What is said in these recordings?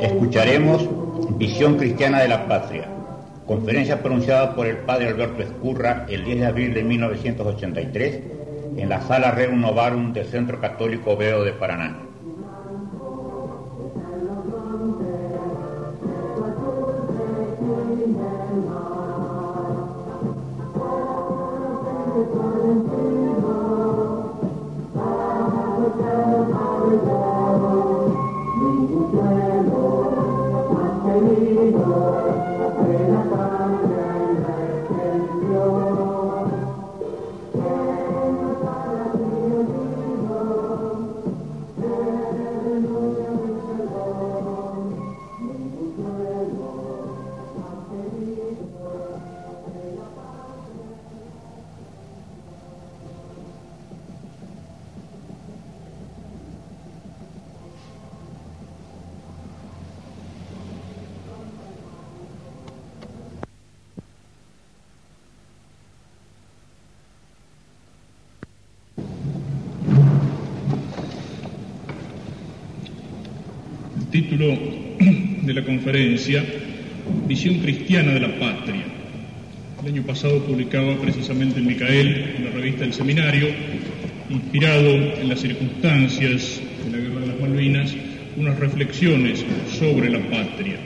Escucharemos Visión Cristiana de la Patria, conferencia pronunciada por el padre Alberto Escurra el 10 de abril de 1983 en la sala Rerum Novarum del Centro Católico Veo de Paraná. Título de la conferencia, Visión Cristiana de la Patria. El año pasado publicaba precisamente en Micael, en la revista del Seminario, inspirado en las circunstancias de la Guerra de las Malvinas, unas reflexiones sobre la patria.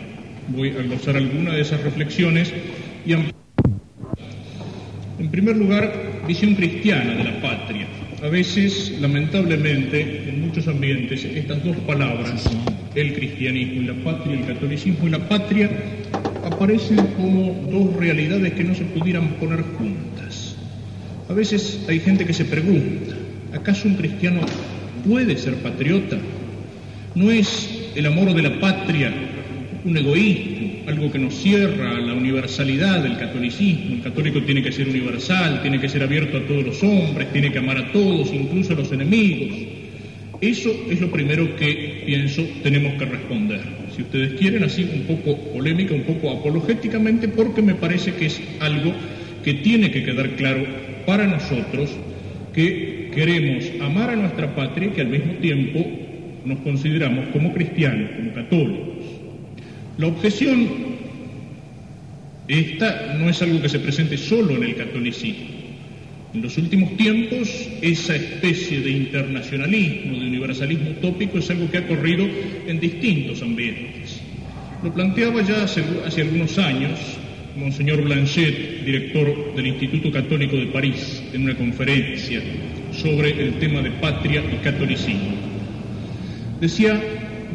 Voy a glosar algunas de esas reflexiones y En primer lugar, visión cristiana de la patria. A veces, lamentablemente, en muchos ambientes, estas dos palabras el cristianismo y la patria, el catolicismo y la patria, aparecen como dos realidades que no se pudieran poner juntas. A veces hay gente que se pregunta, ¿acaso un cristiano puede ser patriota? ¿No es el amor de la patria un egoísmo, algo que nos cierra a la universalidad del catolicismo? El católico tiene que ser universal, tiene que ser abierto a todos los hombres, tiene que amar a todos, incluso a los enemigos. Eso es lo primero que pienso tenemos que responder. Si ustedes quieren, así un poco polémica, un poco apologéticamente, porque me parece que es algo que tiene que quedar claro para nosotros que queremos amar a nuestra patria y que al mismo tiempo nos consideramos como cristianos, como católicos. La objeción, esta no es algo que se presente solo en el catolicismo. En los últimos tiempos, esa especie de internacionalismo, de universalismo utópico, es algo que ha corrido en distintos ambientes. Lo planteaba ya hace, algunos años Monseñor Blanchet, director del Instituto Católico de París, en una conferencia sobre el tema de patria y catolicismo. Decía,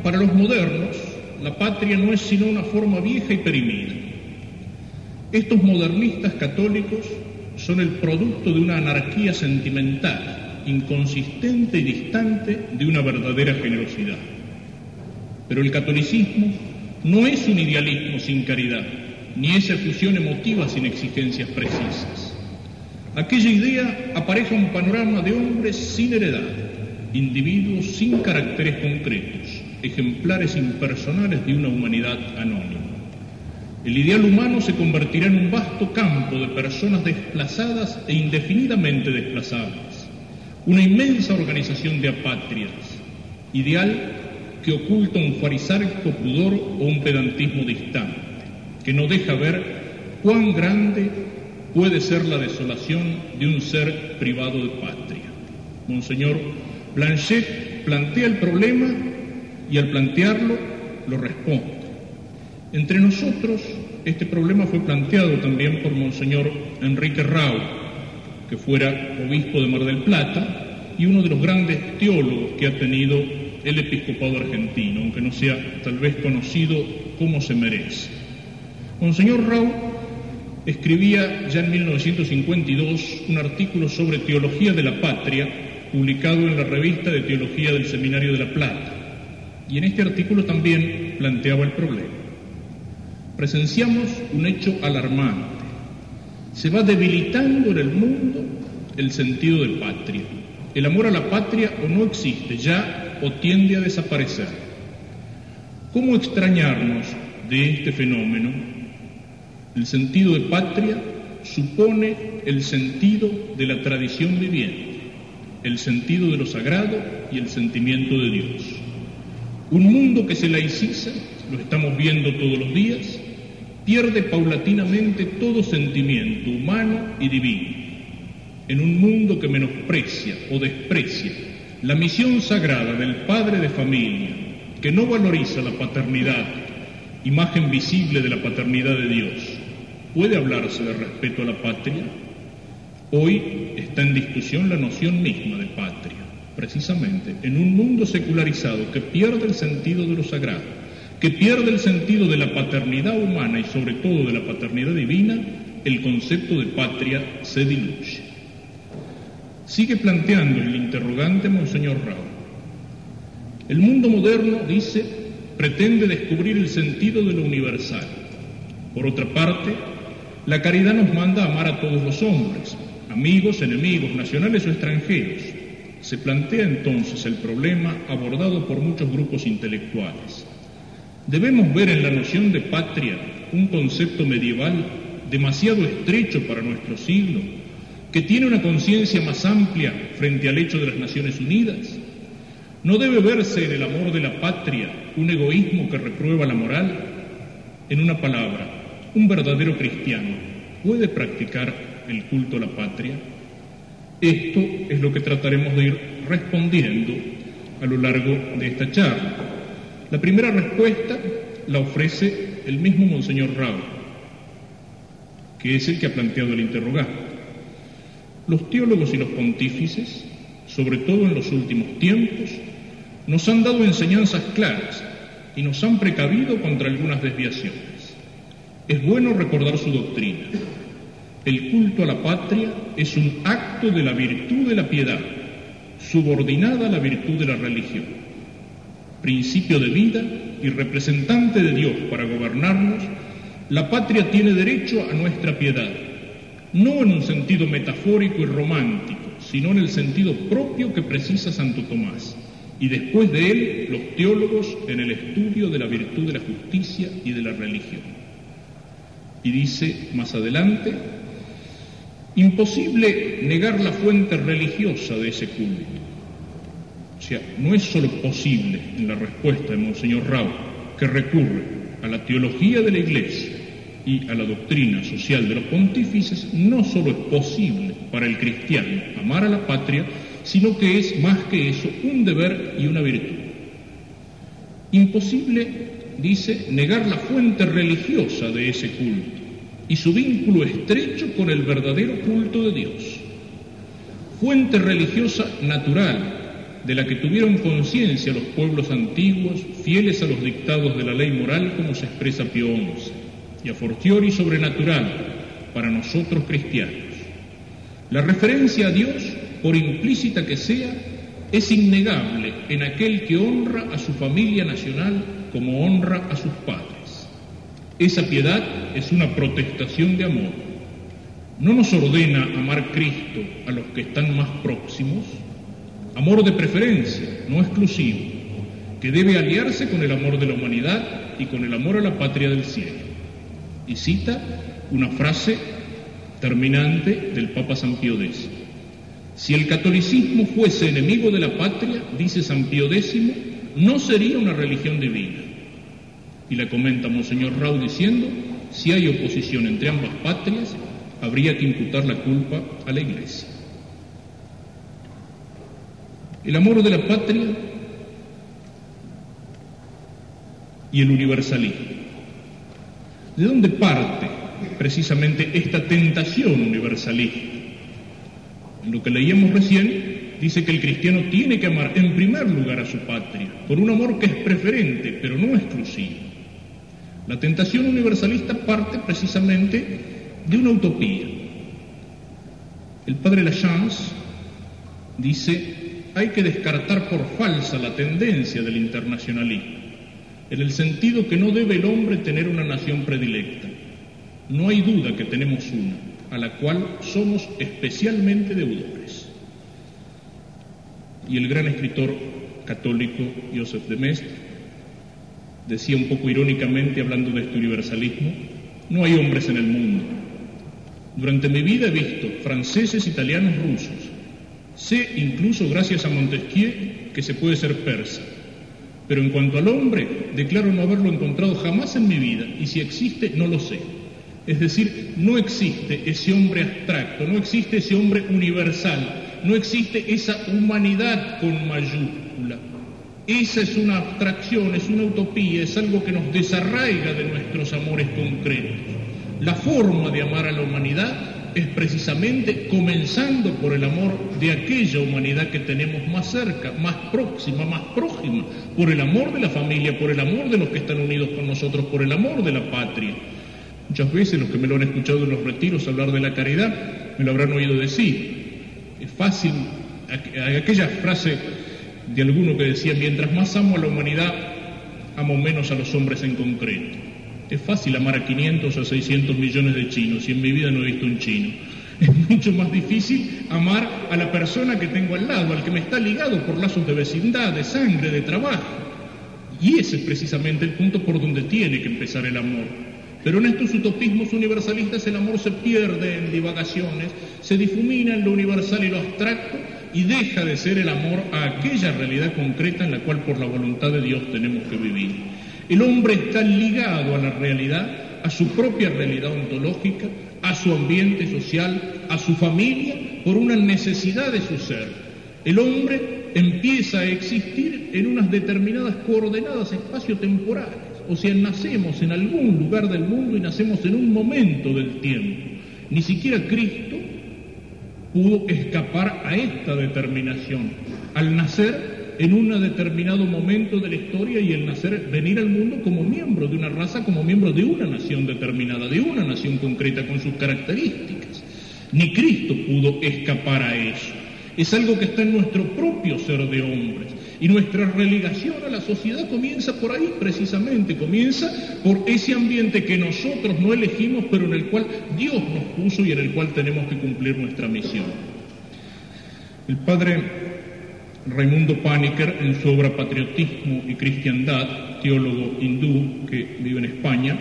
para los modernos, la patria no es sino una forma vieja y perimida. Estos modernistas católicos son el producto de una anarquía sentimental, inconsistente y distante de una verdadera generosidad. Pero el catolicismo no es un idealismo sin caridad, ni esa fusión emotiva sin exigencias precisas. Aquella idea apareja un panorama de hombres sin heredad, individuos sin caracteres concretos, ejemplares impersonales de una humanidad anónima. El ideal humano se convertirá en un vasto campo de personas desplazadas e indefinidamente desplazadas, una inmensa organización de apatrias, ideal que oculta un farisaico pudor o un pedantismo distante, que no deja ver cuán grande puede ser la desolación de un ser privado de patria. Monseñor Blanchet plantea el problema y al plantearlo lo responde. Entre nosotros, este problema fue planteado también por Monseñor Enrique Rau, que fuera obispo de Mar del Plata y uno de los grandes teólogos que ha tenido el episcopado argentino, aunque no sea tal vez conocido como se merece. Monseñor Rau escribía ya en 1952 un artículo sobre teología de la patria, publicado en la revista de Teología del Seminario de La Plata, y en este artículo también planteaba el problema presenciamos un hecho alarmante. Se va debilitando en el mundo el sentido de patria. El amor a la patria o no existe ya o tiende a desaparecer. ¿Cómo extrañarnos de este fenómeno? El sentido de patria supone el sentido de la tradición viviente, el sentido de lo sagrado y el sentimiento de Dios. Un mundo que se laiciza, lo estamos viendo todos los días, pierde paulatinamente todo sentimiento humano y divino. En un mundo que menosprecia o desprecia la misión sagrada del padre de familia, que no valoriza la paternidad, imagen visible de la paternidad de Dios, ¿puede hablarse de respeto a la patria? Hoy está en discusión la noción misma de patria, precisamente en un mundo secularizado que pierde el sentido de lo sagrado, que pierde el sentido de la paternidad humana y sobre todo de la paternidad divina, el concepto de patria se diluye. Sigue planteando el interrogante Monseñor Raúl. El mundo moderno, dice, pretende descubrir el sentido de lo universal. Por otra parte, la caridad nos manda a amar a todos los hombres, amigos, enemigos, nacionales o extranjeros. Se plantea entonces el problema abordado por muchos grupos intelectuales. Debemos ver en la noción de patria un concepto medieval demasiado estrecho para nuestro siglo que tiene una conciencia más amplia frente al hecho de las Naciones Unidas? ¿No debe verse en el amor de la patria un egoísmo que reprueba la moral? En una palabra, ¿un verdadero cristiano puede practicar el culto a la patria? Esto es lo que trataremos de ir respondiendo a lo largo de esta charla. La primera respuesta la ofrece el mismo Monseñor Raúl, que es el que ha planteado el interrogante. Los teólogos y los pontífices, sobre todo en los últimos tiempos, nos han dado enseñanzas claras y nos han precavido contra algunas desviaciones. Es bueno recordar su doctrina. El culto a la patria es un acto de la virtud de la piedad, subordinada a la virtud de la religión. Principio de vida y representante de Dios para gobernarnos, la patria tiene derecho a nuestra piedad no en un sentido metafórico y romántico, sino en el sentido propio que precisa Santo Tomás, y después de él los teólogos en el estudio de la virtud de la justicia y de la religión. Y dice más adelante, imposible negar la fuente religiosa de ese culto. O sea, no es solo posible en la respuesta de Monseñor Rao, que recurre a la teología de la Iglesia, y a la doctrina social de los pontífices, no solo es posible para el cristiano amar a la patria, sino que es más que eso un deber y una virtud. Imposible, dice, negar la fuente religiosa de ese culto y su vínculo estrecho con el verdadero culto de Dios. Fuente religiosa natural, de la que tuvieron conciencia los pueblos antiguos, fieles a los dictados de la ley moral, como se expresa Pío XI y a fortiori sobrenatural para nosotros cristianos. La referencia a Dios, por implícita que sea, es innegable en aquel que honra a su familia nacional como honra a sus padres. Esa piedad es una protestación de amor. No nos ordena amar Cristo a los que están más próximos, amor de preferencia, no exclusivo, que debe aliarse con el amor de la humanidad y con el amor a la patria del cielo y cita una frase terminante del Papa San Pío X. Si el catolicismo fuese enemigo de la patria, dice San Pío X, no sería una religión divina. Y la comenta Monseñor Rau diciendo, si hay oposición entre ambas patrias, habría que imputar la culpa a la Iglesia. El amor de la patria y el universalismo. ¿De dónde parte precisamente esta tentación universalista? En lo que leíamos recién, dice que el cristiano tiene que amar en primer lugar a su patria, por un amor que es preferente, pero no exclusivo. La tentación universalista parte precisamente de una utopía. El padre Lachance dice, hay que descartar por falsa la tendencia del internacionalismo en el sentido que no debe el hombre tener una nación predilecta. No hay duda que tenemos una, a la cual somos especialmente deudores. Y el gran escritor católico Joseph de Mestre decía un poco irónicamente, hablando de este universalismo, no hay hombres en el mundo, Durante mi vida he visto franceses, italianos, rusos. Sé, incluso gracias a Montesquieu, que se puede ser persa. Pero en cuanto al hombre, declaro no haberlo encontrado jamás en mi vida, y si existe, no lo sé. Es decir, no existe ese hombre abstracto, no existe ese hombre universal, no existe esa humanidad con mayúscula. Esa es una abstracción, es una utopía, es algo que nos desarraiga de nuestros amores concretos. La forma de amar a la humanidad es precisamente comenzando por el amor de aquella humanidad que tenemos más cerca, más próxima, más próxima, por el amor de la familia, por el amor de los que están unidos con nosotros, por el amor de la patria. Muchas veces los que me lo han escuchado en los retiros hablar de la caridad me lo habrán oído decir. Es fácil, aquella frase de alguno que decía, mientras más amo a la humanidad, amo menos a los hombres en concreto. Es fácil amar a 500 o a 600 millones de chinos y en mi vida no he visto un chino. Es mucho más difícil amar a la persona que tengo al lado, al que me está ligado por lazos de vecindad, de sangre, de trabajo. Y ese es precisamente el punto por donde tiene que empezar el amor. Pero en estos utopismos universalistas el amor se pierde en divagaciones, se difumina en lo universal y lo abstracto y deja de ser el amor a aquella realidad concreta en la cual por la voluntad de Dios tenemos que vivir. El hombre está ligado a la realidad, a su propia realidad ontológica, a su ambiente social, a su familia, por una necesidad de su ser. El hombre empieza a existir en unas determinadas coordenadas espacio-temporales. O sea, nacemos en algún lugar del mundo y nacemos en un momento del tiempo. Ni siquiera Cristo pudo escapar a esta determinación. Al nacer en un determinado momento de la historia y el nacer, venir al mundo como miembro de una raza, como miembro de una nación determinada, de una nación concreta con sus características. Ni Cristo pudo escapar a eso. Es algo que está en nuestro propio ser de hombres. Y nuestra relegación a la sociedad comienza por ahí precisamente, comienza por ese ambiente que nosotros no elegimos, pero en el cual Dios nos puso y en el cual tenemos que cumplir nuestra misión. El padre Raimundo Paniker, en su obra Patriotismo y Cristiandad, teólogo hindú que vive en España,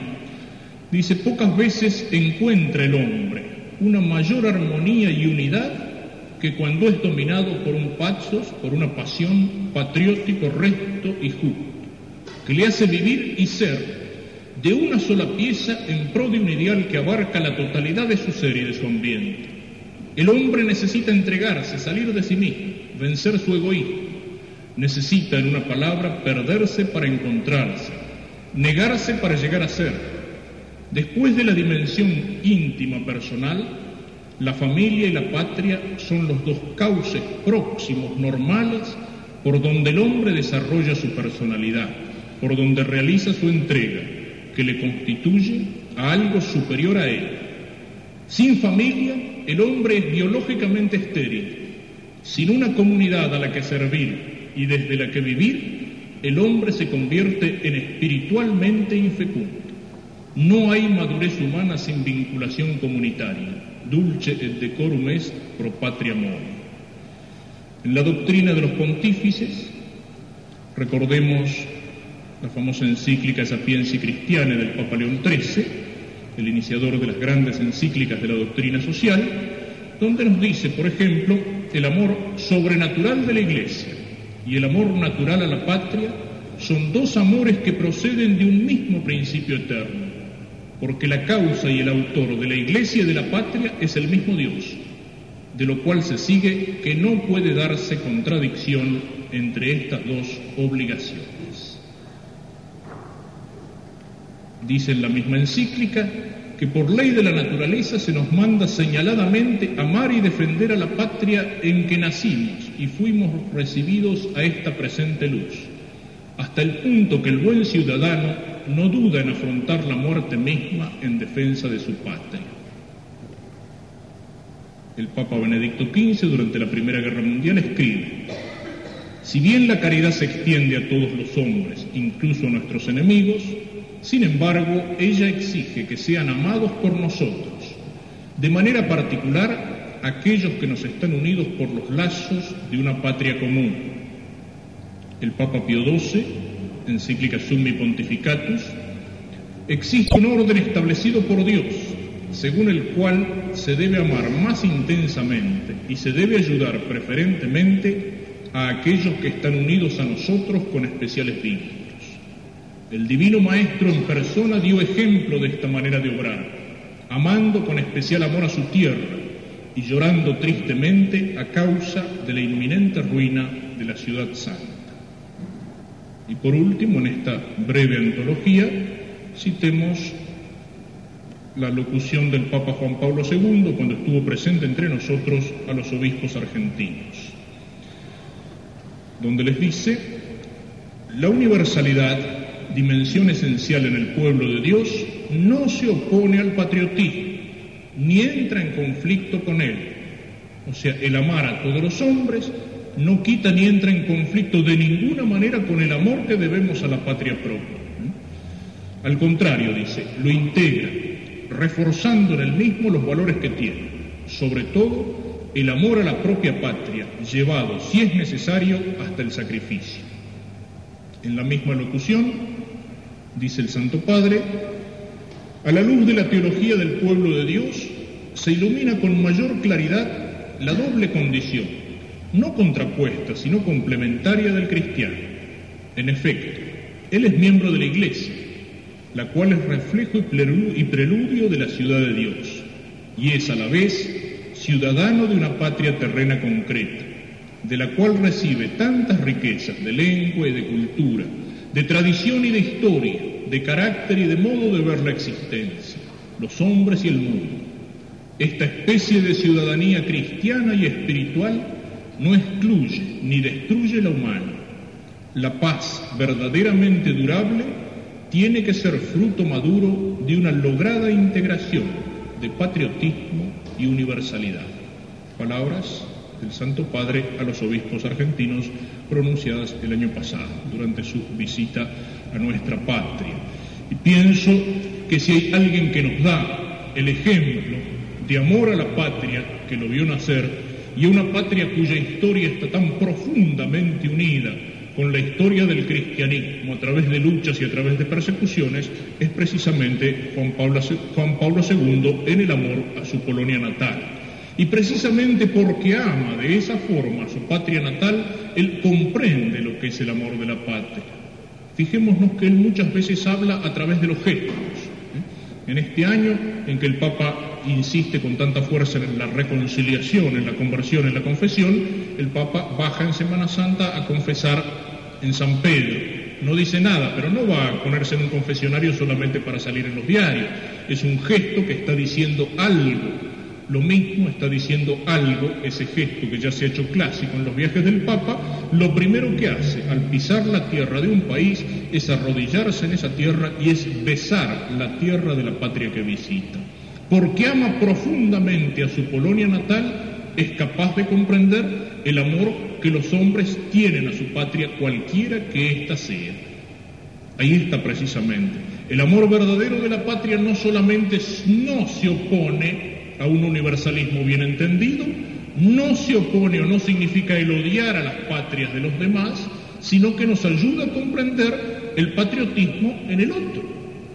dice, pocas veces encuentra el hombre una mayor armonía y unidad que cuando es dominado por un paxos, por una pasión patriótico, recto y justo, que le hace vivir y ser de una sola pieza en pro de un ideal que abarca la totalidad de su ser y de su ambiente. El hombre necesita entregarse, salir de sí mismo, vencer su egoísmo. Necesita, en una palabra, perderse para encontrarse, negarse para llegar a ser. Después de la dimensión íntima personal, la familia y la patria son los dos cauces próximos, normales, por donde el hombre desarrolla su personalidad, por donde realiza su entrega, que le constituye a algo superior a él. Sin familia, el hombre es biológicamente estéril. Sin una comunidad a la que servir y desde la que vivir, el hombre se convierte en espiritualmente infecundo. No hay madurez humana sin vinculación comunitaria dulce et decorum est pro patria mori. En la doctrina de los pontífices, recordemos la famosa encíclica Sapienza Cristiana del Papa León XIII, el iniciador de las grandes encíclicas de la doctrina social, donde nos dice, por ejemplo, el amor sobrenatural de la Iglesia y el amor natural a la patria son dos amores que proceden de un mismo principio eterno porque la causa y el autor de la iglesia y de la patria es el mismo Dios, de lo cual se sigue que no puede darse contradicción entre estas dos obligaciones. Dice en la misma encíclica que por ley de la naturaleza se nos manda señaladamente amar y defender a la patria en que nacimos y fuimos recibidos a esta presente luz, hasta el punto que el buen ciudadano no duda en afrontar la muerte misma en defensa de su patria. El Papa Benedicto XV durante la Primera Guerra Mundial escribe, si bien la caridad se extiende a todos los hombres, incluso a nuestros enemigos, sin embargo, ella exige que sean amados por nosotros, de manera particular aquellos que nos están unidos por los lazos de una patria común. El Papa Pío XII encíclica Summi Pontificatus, existe un orden establecido por Dios, según el cual se debe amar más intensamente y se debe ayudar preferentemente a aquellos que están unidos a nosotros con especiales vínculos. El Divino Maestro en persona dio ejemplo de esta manera de obrar, amando con especial amor a su tierra y llorando tristemente a causa de la inminente ruina de la ciudad santa. Y por último, en esta breve antología, citemos la locución del Papa Juan Pablo II cuando estuvo presente entre nosotros a los obispos argentinos, donde les dice, la universalidad, dimensión esencial en el pueblo de Dios, no se opone al patriotismo, ni entra en conflicto con él. O sea, el amar a todos los hombres no quita ni entra en conflicto de ninguna manera con el amor que debemos a la patria propia. Al contrario, dice, lo integra, reforzando en el mismo los valores que tiene, sobre todo el amor a la propia patria, llevado, si es necesario, hasta el sacrificio. En la misma locución, dice el Santo Padre, a la luz de la teología del pueblo de Dios, se ilumina con mayor claridad la doble condición, no contrapuesta, sino complementaria del cristiano. En efecto, él es miembro de la Iglesia, la cual es reflejo y preludio de la ciudad de Dios, y es a la vez ciudadano de una patria terrena concreta, de la cual recibe tantas riquezas de lengua y de cultura, de tradición y de historia, de carácter y de modo de ver la existencia, los hombres y el mundo. Esta especie de ciudadanía cristiana y espiritual no excluye ni destruye la humana. La paz verdaderamente durable tiene que ser fruto maduro de una lograda integración de patriotismo y universalidad. Palabras del Santo Padre a los obispos argentinos pronunciadas el año pasado durante su visita a nuestra patria. Y pienso que si hay alguien que nos da el ejemplo de amor a la patria que lo vio nacer y a una patria cuya historia está tan profundamente unida con la historia del cristianismo a través de luchas y a través de persecuciones es precisamente Juan Pablo, Juan Pablo II en el amor a su Polonia natal. Y precisamente porque ama de esa forma a su patria natal, él comprende lo que es el amor de la patria. Fijémonos que él muchas veces habla a través de los gestos. ¿eh? En este año en que el Papa insiste con tanta fuerza en la reconciliación, en la conversión, en la confesión, el Papa baja en Semana Santa a confesar en San Pedro. No dice nada, pero no va a ponerse en un confesionario solamente para salir en los diarios. Es un gesto que está diciendo algo. Lo mismo está diciendo algo, ese gesto que ya se ha hecho clásico en los viajes del Papa, lo primero que hace al pisar la tierra de un país es arrodillarse en esa tierra y es besar la tierra de la patria que visita. Porque ama profundamente a su Polonia natal, es capaz de comprender el amor que los hombres tienen a su patria cualquiera que ésta sea. Ahí está precisamente. El amor verdadero de la patria no solamente no se opone a un universalismo bien entendido, no se opone o no significa el odiar a las patrias de los demás, sino que nos ayuda a comprender el patriotismo en el otro.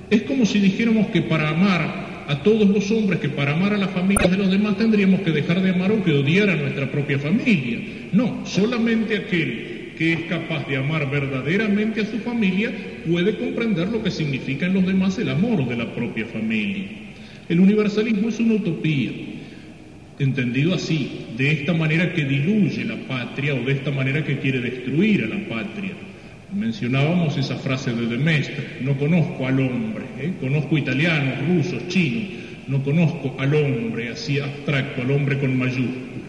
Es como si dijéramos que para amar a todos los hombres que para amar a las familias de los demás tendríamos que dejar de amar o que odiar a nuestra propia familia. No, solamente aquel que es capaz de amar verdaderamente a su familia puede comprender lo que significa en los demás el amor de la propia familia. El universalismo es una utopía, entendido así, de esta manera que diluye la patria o de esta manera que quiere destruir a la patria. Mencionábamos esa frase de Demestre, no conozco al hombre, ¿eh? conozco italianos, rusos, chinos, no conozco al hombre así abstracto, al hombre con mayúscula.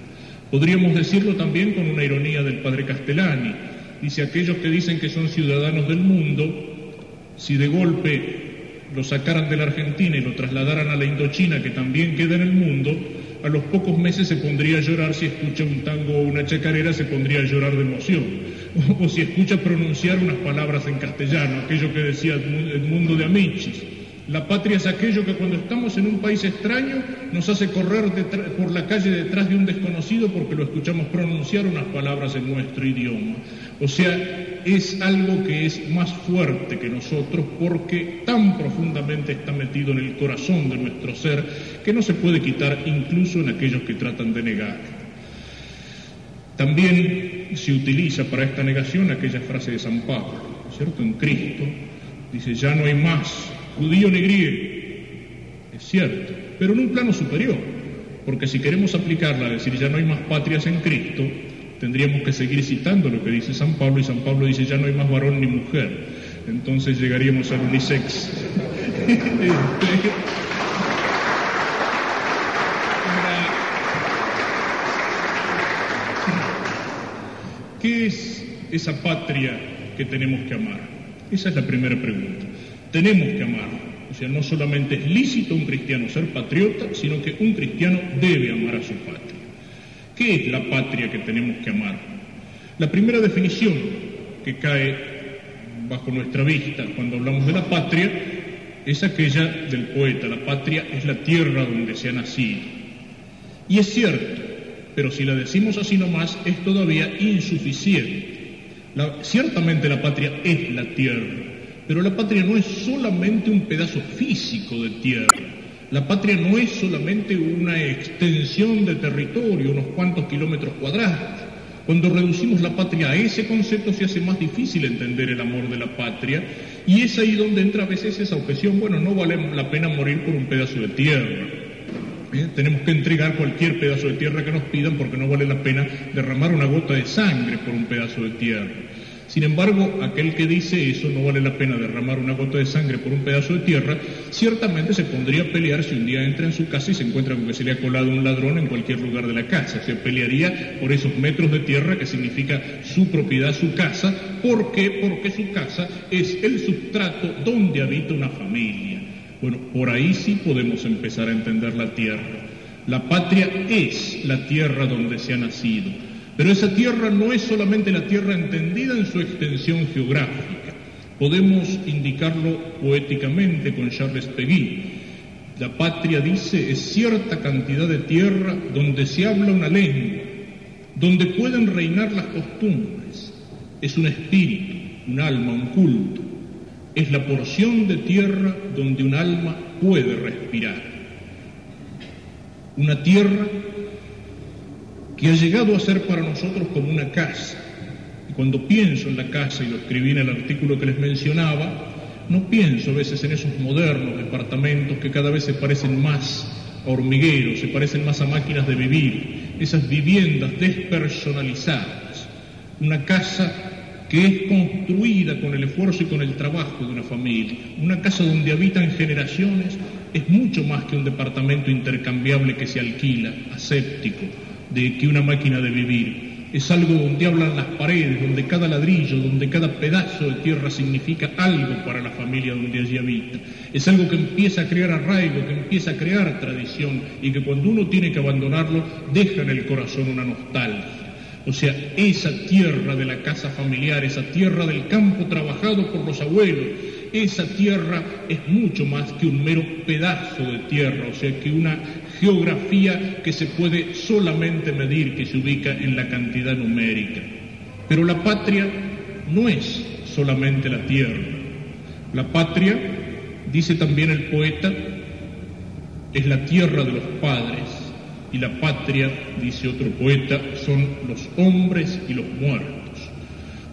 Podríamos decirlo también con una ironía del padre Castellani. Dice, aquellos que dicen que son ciudadanos del mundo, si de golpe lo sacaran de la Argentina y lo trasladaran a la Indochina, que también queda en el mundo, a los pocos meses se pondría a llorar, si escucha un tango o una chacarera se pondría a llorar de emoción, o, si escucha pronunciar unas palabras en castellano, aquello que decía Edmundo de Amichis. La patria es aquello que cuando estamos en un país extraño nos hace correr por la calle detrás de un desconocido porque lo escuchamos pronunciar unas palabras en nuestro idioma. O sea, es algo que es más fuerte que nosotros porque tan profundamente está metido en el corazón de nuestro ser que no se puede quitar incluso en aquellos que tratan de negar. También se utiliza para esta negación aquella frase de San Pablo, ¿cierto? En Cristo dice, ya no hay más judío ni griego. Es cierto, pero en un plano superior, porque si queremos aplicarla decir ya no hay más patrias en Cristo, tendríamos que seguir citando lo que dice San Pablo y San Pablo dice ya no hay más varón ni mujer. Entonces llegaríamos al unisex. ¿Qué es esa patria que tenemos que amar? Esa es la primera pregunta. Tenemos que amar. O sea, no solamente es lícito un cristiano ser patriota, sino que un cristiano debe amar a su patria. ¿Qué es la patria que tenemos que amar? La primera definición que cae bajo nuestra vista cuando hablamos de la patria es aquella del poeta. La patria es la tierra donde se ha nacido. Y es cierto, pero si la decimos así nomás es todavía insuficiente. ciertamente la patria es la tierra, pero la patria no es solamente un pedazo físico de tierra. La patria no es solamente una extensión de territorio, unos cuantos kilómetros cuadrados. Cuando reducimos la patria a ese concepto se hace más difícil entender el amor de la patria y es ahí donde entra a veces esa objeción, bueno, no vale la pena morir por un pedazo de tierra. ¿eh? Tenemos que entregar cualquier pedazo de tierra que nos pidan porque no vale la pena derramar una gota de sangre por un pedazo de tierra. Sin embargo, aquel que dice eso no vale la pena derramar una gota de sangre por un pedazo de tierra, ciertamente se pondría a pelear si un día entra en su casa y se encuentra con que se le ha colado un ladrón en cualquier lugar de la casa. Se pelearía por esos metros de tierra que significa su propiedad, su casa. ¿Por qué? Porque su casa es el substrato donde habita una familia. Bueno, por ahí sí podemos empezar a entender la tierra. La patria es la tierra donde se ha nacido, pero esa tierra no es solamente la tierra entendida en su extensión geográfica. Podemos indicarlo poéticamente con Charles Peguy. La patria, dice, es cierta cantidad de tierra donde se habla una lengua, donde pueden reinar las costumbres. Es un espíritu, un alma, un culto es la porción de tierra donde un alma puede respirar. Una tierra que ha llegado a ser para nosotros como una casa. Y cuando pienso en la casa, y lo escribí en el artículo que les mencionaba, no pienso a veces en esos modernos departamentos que cada vez se parecen más a hormigueros, se parecen más a máquinas de vivir, esas viviendas despersonalizadas. Una casa que es construida con el esfuerzo y con el trabajo de una familia. Una casa donde habitan generaciones es mucho más que un departamento intercambiable que se alquila, aséptico, de que una máquina de vivir. Es algo donde hablan las paredes, donde cada ladrillo, donde cada pedazo de tierra significa algo para la familia donde allí habita. Es algo que empieza a crear arraigo, que empieza a crear tradición y que cuando uno tiene que abandonarlo deja en el corazón una nostalgia. O sea, esa tierra de la casa familiar, esa tierra del campo trabajado por los abuelos, esa tierra es mucho más que un mero pedazo de tierra, o sea, que una geografía que se puede solamente medir, que se ubica en la cantidad numérica. Pero la patria no es solamente la tierra. La patria, dice también el poeta, es la tierra de los padres, y la patria, dice otro poeta, son los hombres y los muertos.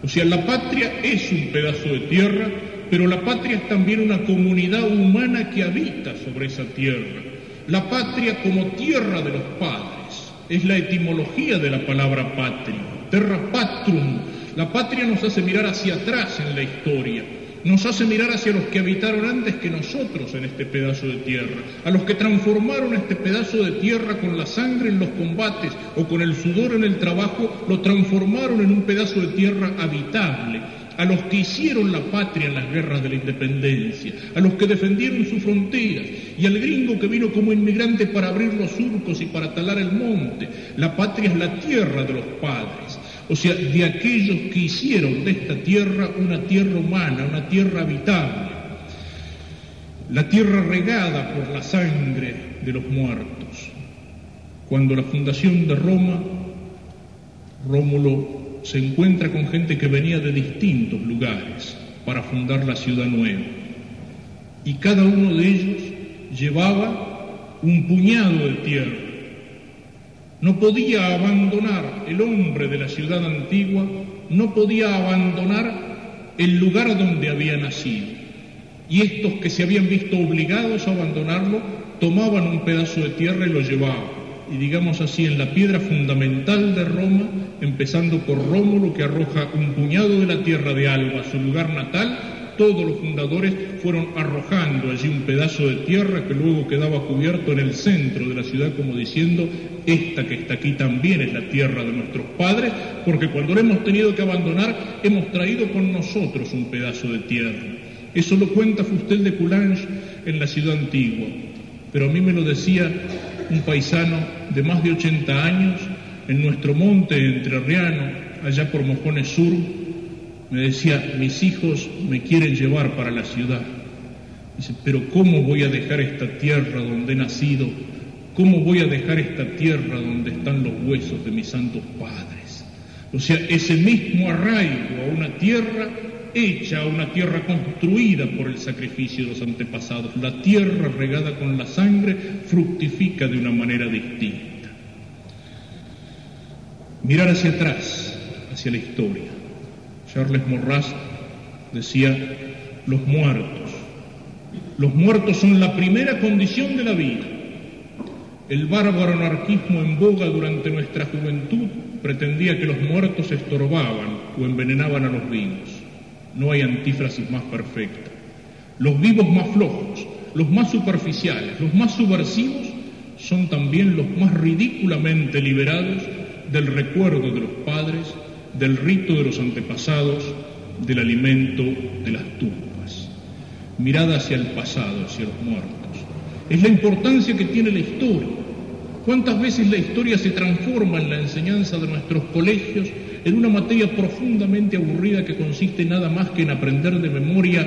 O sea, la patria es un pedazo de tierra, pero la patria es también una comunidad humana que habita sobre esa tierra. La patria como tierra de los padres es la etimología de la palabra patria. Terra patrum. La patria nos hace mirar hacia atrás en la historia nos hace mirar hacia los que habitaron antes que nosotros en este pedazo de tierra, a los que transformaron este pedazo de tierra con la sangre en los combates o con el sudor en el trabajo, lo transformaron en un pedazo de tierra habitable, a los que hicieron la patria en las guerras de la independencia, a los que defendieron sus fronteras y al gringo que vino como inmigrante para abrir los surcos y para talar el monte. La patria es la tierra de los padres o sea, de aquellos que hicieron de esta tierra una tierra humana, una tierra habitable, la tierra regada por la sangre de los muertos. Cuando la fundación de Roma, Rómulo se encuentra con gente que venía de distintos lugares para fundar la ciudad nueva. Y cada uno de ellos llevaba un puñado de tierra. No podía abandonar el hombre de la ciudad antigua, no podía abandonar el lugar donde había nacido. Y estos que se habían visto obligados a abandonarlo, tomaban un pedazo de tierra y lo llevaban y digamos así, en la piedra fundamental de Roma, empezando por Rómulo, que arroja un puñado de la tierra de Alba, su lugar natal, todos los fundadores fueron arrojando allí un pedazo de tierra que luego quedaba cubierto en el centro de la ciudad como diciendo, esta que está aquí también es la tierra de nuestros padres, porque cuando la hemos tenido que abandonar, hemos traído con nosotros un pedazo de tierra. Eso lo cuenta Fustel de Coulanges en la ciudad antigua, pero a mí me lo decía un paisano de más de 80 años en nuestro monte entrerriano, allá por Mojones Sur, me decía, mis hijos me quieren llevar para la ciudad. Dice, pero ¿cómo voy a dejar esta tierra donde he nacido? ¿Cómo voy a dejar esta tierra donde están los huesos de mis santos padres? O sea, ese mismo arraigo a una tierra hecha una tierra construida por el sacrificio de los antepasados. La tierra regada con la sangre fructifica de una manera distinta. Mirar hacia atrás, hacia la historia. Charles Morras decía, los muertos. Los muertos son la primera condición de la vida. El bárbaro anarquismo en boga durante nuestra juventud pretendía que los muertos estorbaban o envenenaban a los vivos. No hay antífrasis más perfecta. Los vivos más flojos, los más superficiales, los más subversivos, son también los más ridículamente liberados del recuerdo de los padres, del rito de los antepasados, del alimento de las tumbas. Mirada hacia el pasado, hacia los muertos. Es la importancia que tiene la historia. ¿Cuántas veces la historia se transforma en la enseñanza de nuestros colegios en una materia profundamente aburrida que consiste nada más que en aprender de memoria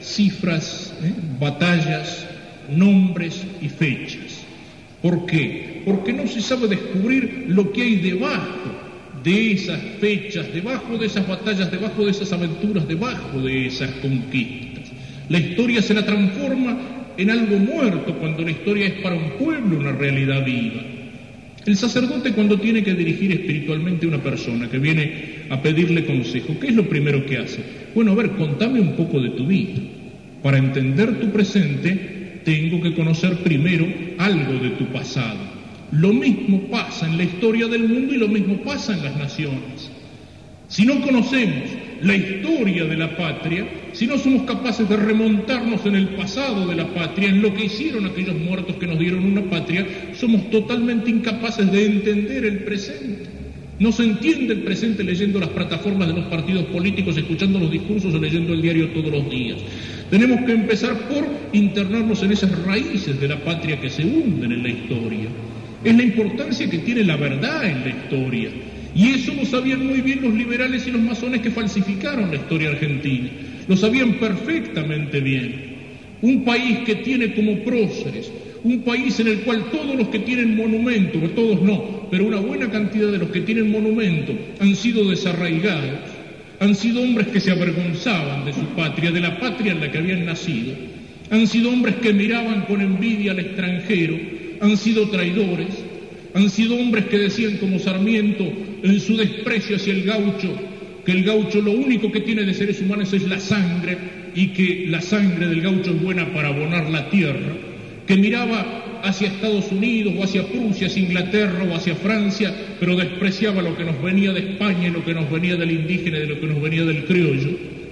cifras, ¿eh? batallas, nombres y fechas. ¿Por qué? Porque no se sabe descubrir lo que hay debajo de esas fechas, debajo de esas batallas, debajo de esas aventuras, debajo de esas conquistas. La historia se la transforma en algo muerto cuando la historia es para un pueblo una realidad viva. El sacerdote cuando tiene que dirigir espiritualmente a una persona que viene a pedirle consejo, ¿qué es lo primero que hace? Bueno, a ver, contame un poco de tu vida. Para entender tu presente, tengo que conocer primero algo de tu pasado. Lo mismo pasa en la historia del mundo y lo mismo pasa en las naciones. Si no conocemos la historia de la patria, si no somos capaces de remontarnos en el pasado de la patria, en lo que hicieron aquellos muertos que nos dieron una patria, somos totalmente incapaces de entender el presente. No se entiende el presente leyendo las plataformas de los partidos políticos, escuchando los discursos o leyendo el diario todos los días. Tenemos que empezar por internarnos en esas raíces de la patria que se hunden en la historia. Es la importancia que tiene la verdad en la historia. Y eso lo sabían muy bien los liberales y los masones que falsificaron la historia argentina. Lo sabían perfectamente bien. Un país que tiene como próceres, un país en el cual todos los que tienen monumento, todos no, pero una buena cantidad de los que tienen monumento han sido desarraigados, han sido hombres que se avergonzaban de su patria, de la patria en la que habían nacido, han sido hombres que miraban con envidia al extranjero, han sido traidores, han sido hombres que decían como Sarmiento en su desprecio hacia el gaucho, que el gaucho lo único que tiene de seres humanos es la sangre y que la sangre del gaucho es buena para abonar la tierra, que miraba hacia Estados Unidos o hacia Prusia, hacia Inglaterra o hacia Francia, pero despreciaba lo que nos venía de España y lo que nos venía del indígena y lo que nos venía del criollo.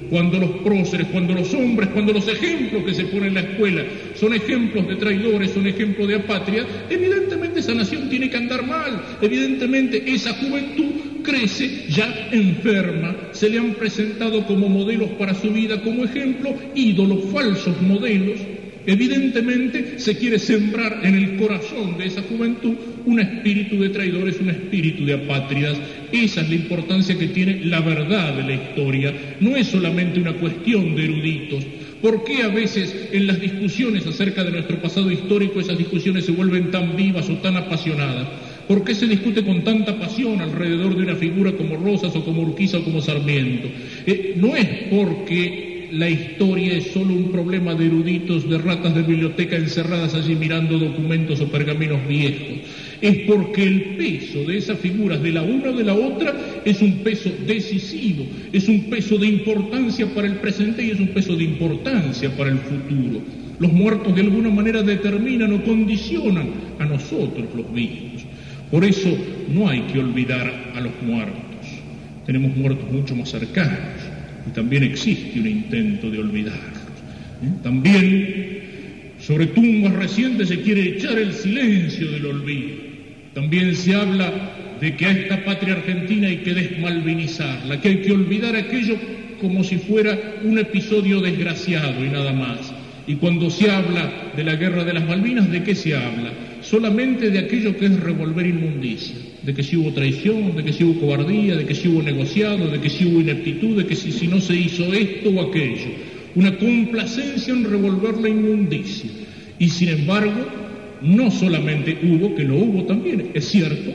Cuando los próceres, cuando los hombres, cuando los ejemplos que se ponen en la escuela son ejemplos de traidores, son ejemplos de apatria, evidentemente esa nación tiene que andar mal, evidentemente esa juventud crece ya enferma, se le han presentado como modelos para su vida, como ejemplo, ídolos, falsos modelos, Evidentemente se quiere sembrar en el corazón de esa juventud un espíritu de traidores, un espíritu de apátridas. Esa es la importancia que tiene la verdad de la historia. No es solamente una cuestión de eruditos. ¿Por qué a veces en las discusiones acerca de nuestro pasado histórico esas discusiones se vuelven tan vivas o tan apasionadas? ¿Por qué se discute con tanta pasión alrededor de una figura como Rosas o como Urquiza o como Sarmiento? Eh, no es porque la historia es solo un problema de eruditos, de ratas de biblioteca encerradas allí mirando documentos o pergaminos viejos. Es porque el peso de esas figuras de la una o de la otra es un peso decisivo, es un peso de importancia para el presente y es un peso de importancia para el futuro. Los muertos de alguna manera determinan o condicionan a nosotros los vivos. Por eso no hay que olvidar a los muertos. Tenemos muertos mucho más cercanos y también existe un intento de olvidarlos. ¿eh? También sobre tumbas recientes se quiere echar el silencio del olvido. También se habla de que a esta patria argentina hay que desmalvinizarla, que hay que olvidar aquello como si fuera un episodio desgraciado y nada más. Y cuando se habla de la guerra de las Malvinas, ¿de qué se habla? Solamente de aquello que es revolver inmundicia, de que si hubo traición, de que si hubo cobardía, de que si hubo negociado, de que si hubo ineptitud, de que si, si no se hizo esto o aquello. Una complacencia en revolver la inmundicia. Y sin embargo, no solamente hubo, que lo hubo también, es cierto,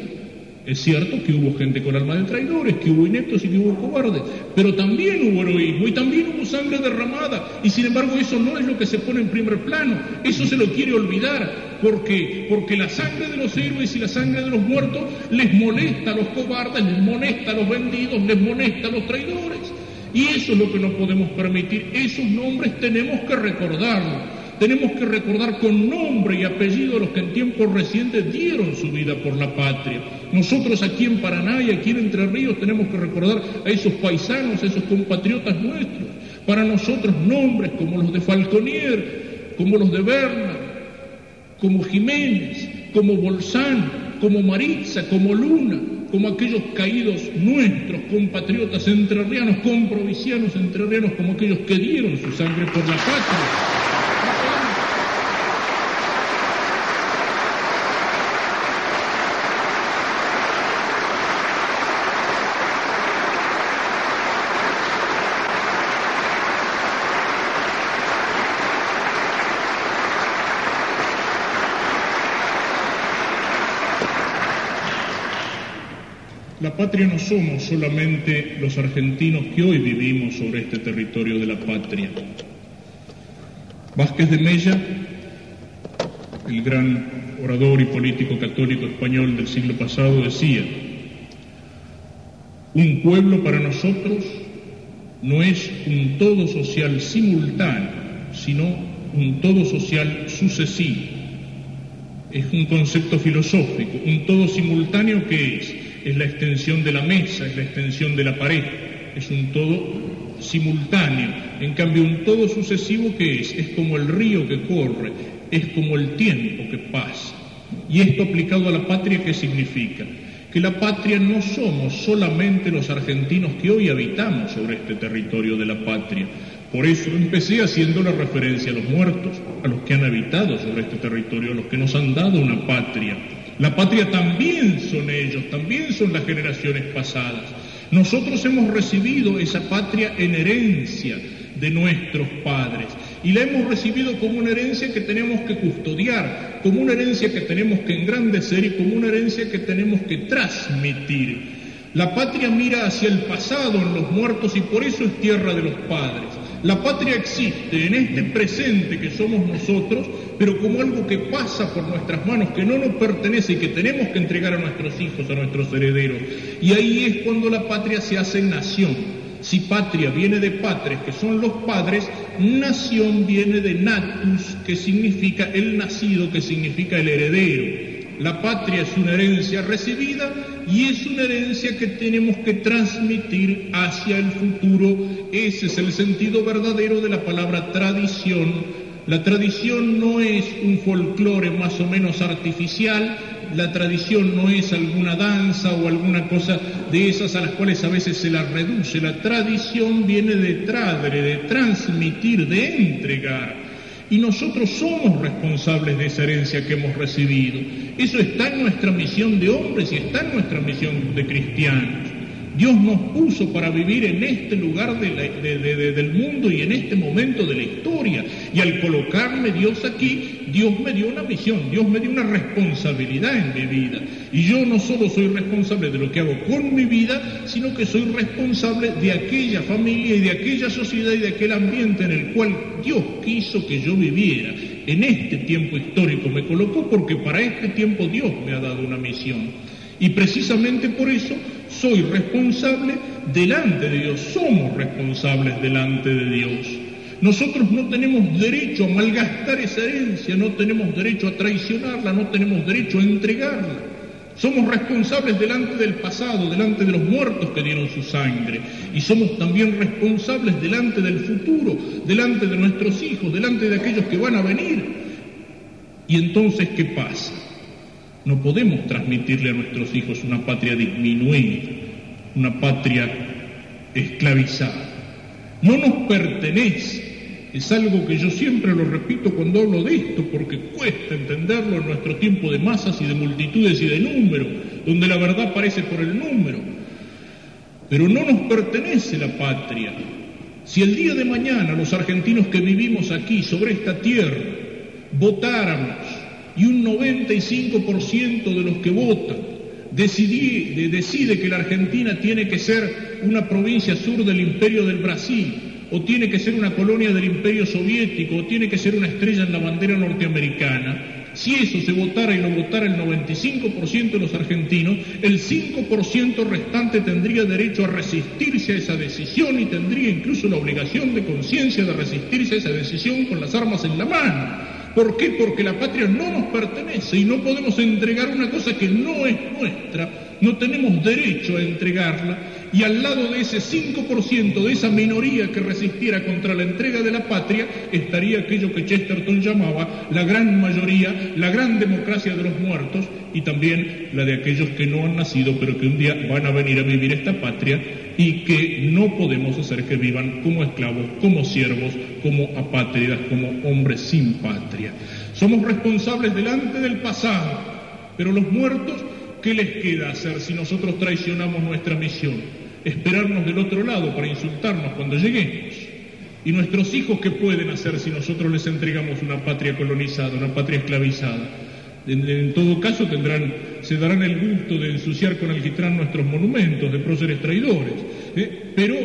es cierto que hubo gente con alma de traidores, que hubo ineptos y que hubo cobardes, pero también hubo heroísmo y también hubo sangre derramada. Y sin embargo eso no es lo que se pone en primer plano, eso se lo quiere olvidar. Porque Porque la sangre de los héroes y la sangre de los muertos les molesta a los cobardes, les molesta a los vendidos, les molesta a los traidores. Y eso es lo que no podemos permitir. Esos nombres tenemos que recordarlos. Tenemos que recordar con nombre y apellido a los que en tiempos recientes dieron su vida por la patria. Nosotros aquí en Paraná y aquí en Entre Ríos tenemos que recordar a esos paisanos, a esos compatriotas nuestros. Para nosotros nombres como los de Falconier, como los de Berna, como Jiménez, como Bolsán, como Maritza, como Luna, como aquellos caídos nuestros compatriotas entrerrianos, comprovicianos entrerrianos, como aquellos que dieron su sangre por la patria. Patria no somos solamente los argentinos que hoy vivimos sobre este territorio de la patria. Vázquez de Mella, el gran orador y político católico español del siglo pasado, decía, un pueblo para nosotros no es un todo social simultáneo, sino un todo social sucesivo. Es un concepto filosófico, un todo simultáneo que es es la extensión de la mesa, es la extensión de la pared, es un todo simultáneo. En cambio, un todo sucesivo que es, es como el río que corre, es como el tiempo que pasa. Y esto aplicado a la patria, ¿qué significa? Que la patria no somos solamente los argentinos que hoy habitamos sobre este territorio de la patria. Por eso empecé haciendo la referencia a los muertos, a los que han habitado sobre este territorio, a los que nos han dado una patria. La patria también son ellos, también son las generaciones pasadas. Nosotros hemos recibido esa patria en herencia de nuestros padres y la hemos recibido como una herencia que tenemos que custodiar, como una herencia que tenemos que engrandecer y como una herencia que tenemos que transmitir. La patria mira hacia el pasado en los muertos y por eso es tierra de los padres. La patria existe en este presente que somos nosotros, pero como algo que pasa por nuestras manos, que no nos pertenece y que tenemos que entregar a nuestros hijos, a nuestros herederos. Y ahí es cuando la patria se hace nación. Si patria viene de patres, que son los padres, nación viene de natus, que significa el nacido, que significa el heredero. La patria es una herencia recibida y es una herencia que tenemos que transmitir hacia el futuro. Ese es el sentido verdadero de la palabra tradición. La tradición no es un folclore más o menos artificial, la tradición no es alguna danza o alguna cosa de esas a las cuales a veces se la reduce. La tradición viene de tradre, de transmitir, de entregar. Y nosotros somos responsables de esa herencia que hemos recibido. Eso está en nuestra misión de hombres y está en nuestra misión de cristianos. Dios nos puso para vivir en este lugar del mundo y en este momento de la historia. Y al colocarme Dios aquí, Dios me dio una misión, Dios me dio una responsabilidad en mi vida. Y yo no solo soy responsable de lo que hago con mi vida, sino que soy responsable de aquella familia y de aquella sociedad y de aquel ambiente en el cual Dios quiso que yo viviera. En este tiempo histórico me colocó porque para este tiempo Dios me ha dado una misión. Y precisamente por eso soy responsable delante de Dios, somos responsables delante de Dios. Nosotros no tenemos derecho a malgastar esa herencia, no tenemos derecho a traicionarla, no tenemos derecho a entregarla. Somos responsables delante del pasado, delante de los muertos que dieron su sangre. Y somos también responsables delante del futuro, delante de nuestros hijos, delante de aquellos que van a venir. Y entonces, ¿qué pasa? No podemos transmitirle a nuestros hijos una patria disminuida, una patria esclavizada. No nos pertenece. Es algo que yo siempre lo repito cuando hablo de esto, porque cuesta entenderlo en nuestro tiempo de masas y de multitudes y de números, donde la verdad aparece por el número. Pero no nos pertenece la patria. Si el día de mañana los argentinos que vivimos aquí, sobre esta tierra, votáramos y un 95% de los que votan decide, que la Argentina tiene que ser una provincia sur del imperio del Brasil, o tiene que ser una colonia del imperio soviético, o tiene que ser una estrella en la bandera norteamericana, si eso se votara y lo votara el 95% de los argentinos, el 5% restante tendría derecho a resistirse a esa decisión y tendría incluso la obligación de conciencia de resistirse a esa decisión con las armas en la mano. ¿Por qué? Porque la patria no nos pertenece y no podemos entregar una cosa que no es nuestra, no tenemos derecho a entregarla y al lado de ese 5% de esa minoría que resistiera contra la entrega de la patria estaría aquello que Chesterton llamaba la gran mayoría, la gran democracia de los muertos y también la de aquellos que no han nacido pero que un día van a venir a vivir esta patria y que no podemos hacer que vivan como esclavos, como siervos, como apátridas, como hombres sin patria. Somos responsables delante del pasado, pero los muertos, ¿qué les queda hacer si nosotros traicionamos nuestra misión? Esperarnos del otro lado para insultarnos cuando lleguemos. ¿Y nuestros hijos qué pueden hacer si nosotros les entregamos una patria colonizada, una patria esclavizada? En, todo caso tendrán, se darán el gusto de ensuciar con alquitrán nuestros monumentos de próceres traidores. ¿eh? Pero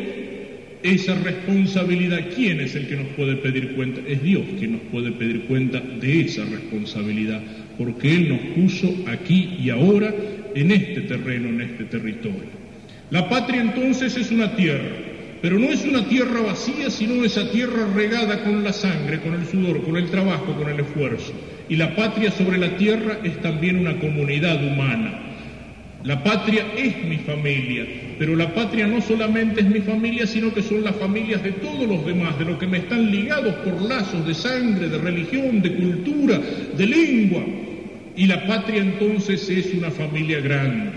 esa responsabilidad, ¿quién es el que nos puede pedir cuenta? Es Dios quien nos puede pedir cuenta de esa responsabilidad, porque Él nos puso aquí y ahora en este terreno, en este territorio. La patria entonces es una tierra, pero no es una tierra vacía, sino esa tierra regada con la sangre, con el sudor, con el trabajo, con el esfuerzo. Y la patria sobre la tierra es también una comunidad humana. La patria es mi familia, pero la patria no solamente es mi familia, sino que son las familias de todos los demás, de los que me están ligados por lazos de sangre, de religión, de cultura, de lengua. Y la patria entonces es una familia grande.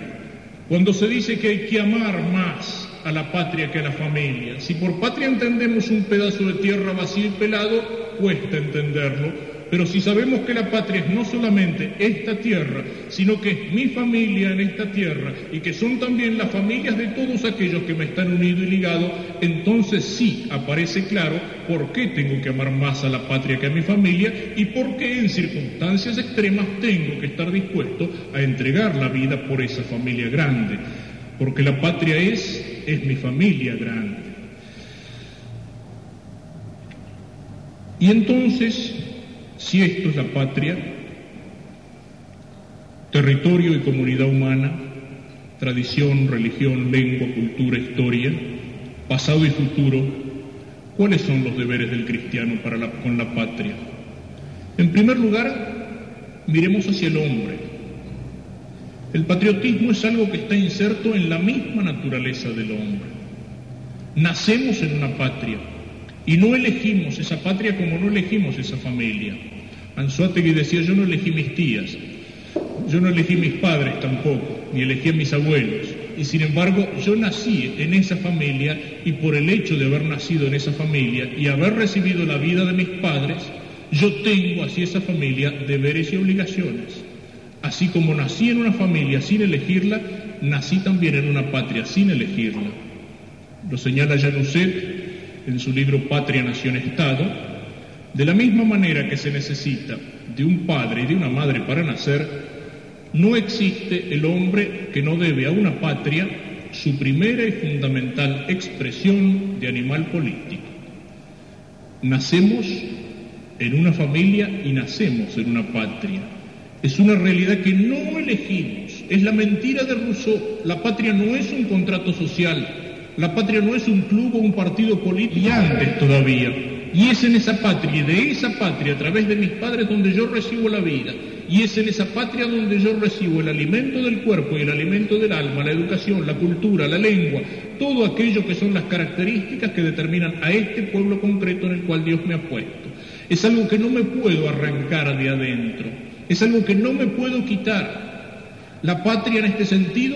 Cuando se dice que hay que amar más a la patria que a la familia, si por patria entendemos un pedazo de tierra vacío y pelado, cuesta entenderlo pero si sabemos que la patria es no solamente esta tierra, sino que es mi familia en esta tierra y que son también las familias de todos aquellos que me están unidos y ligados, entonces sí aparece claro por qué tengo que amar más a la patria que a mi familia y por qué en circunstancias extremas tengo que estar dispuesto a entregar la vida por esa familia grande. Porque la patria es, es mi familia grande. Y entonces si esto es la patria, territorio y comunidad humana, tradición, religión, lengua, cultura, historia, pasado y futuro, ¿cuáles son los deberes del cristiano con la patria? En primer lugar, miremos hacia el hombre. El patriotismo es algo que está inserto en la misma naturaleza del hombre. Nacemos en una patria y no elegimos esa patria como no elegimos esa familia. Anzuategui decía, yo no elegí mis tías, yo no elegí mis padres tampoco, ni elegí a mis abuelos. Y sin embargo, yo nací en esa familia y por el hecho de haber nacido en esa familia y haber recibido la vida de mis padres, yo tengo hacia esa familia deberes y obligaciones. Así como nací en una familia sin elegirla, nací también en una patria sin elegirla. Lo señala Januzet en su libro Patria, Nación, Estado. De la misma manera que se necesita de un padre y de una madre para nacer, no existe el hombre que no debe a una patria su primera y fundamental expresión de animal político. Nacemos en una familia y nacemos en una patria. Es una realidad que no elegimos. Es la mentira de Rousseau. La patria no es un contrato social. La patria no es un club o un partido político. Y antes todavía. Y es en esa patria, de esa patria, a través de mis padres, donde yo recibo la vida. Y es en esa patria donde yo recibo el alimento del cuerpo y el alimento del alma, la educación, la cultura, la lengua, todo aquello que son las características que determinan a este pueblo concreto en el cual Dios me ha puesto. Es algo que no me puedo arrancar de adentro, es algo que no me puedo quitar. La patria en este sentido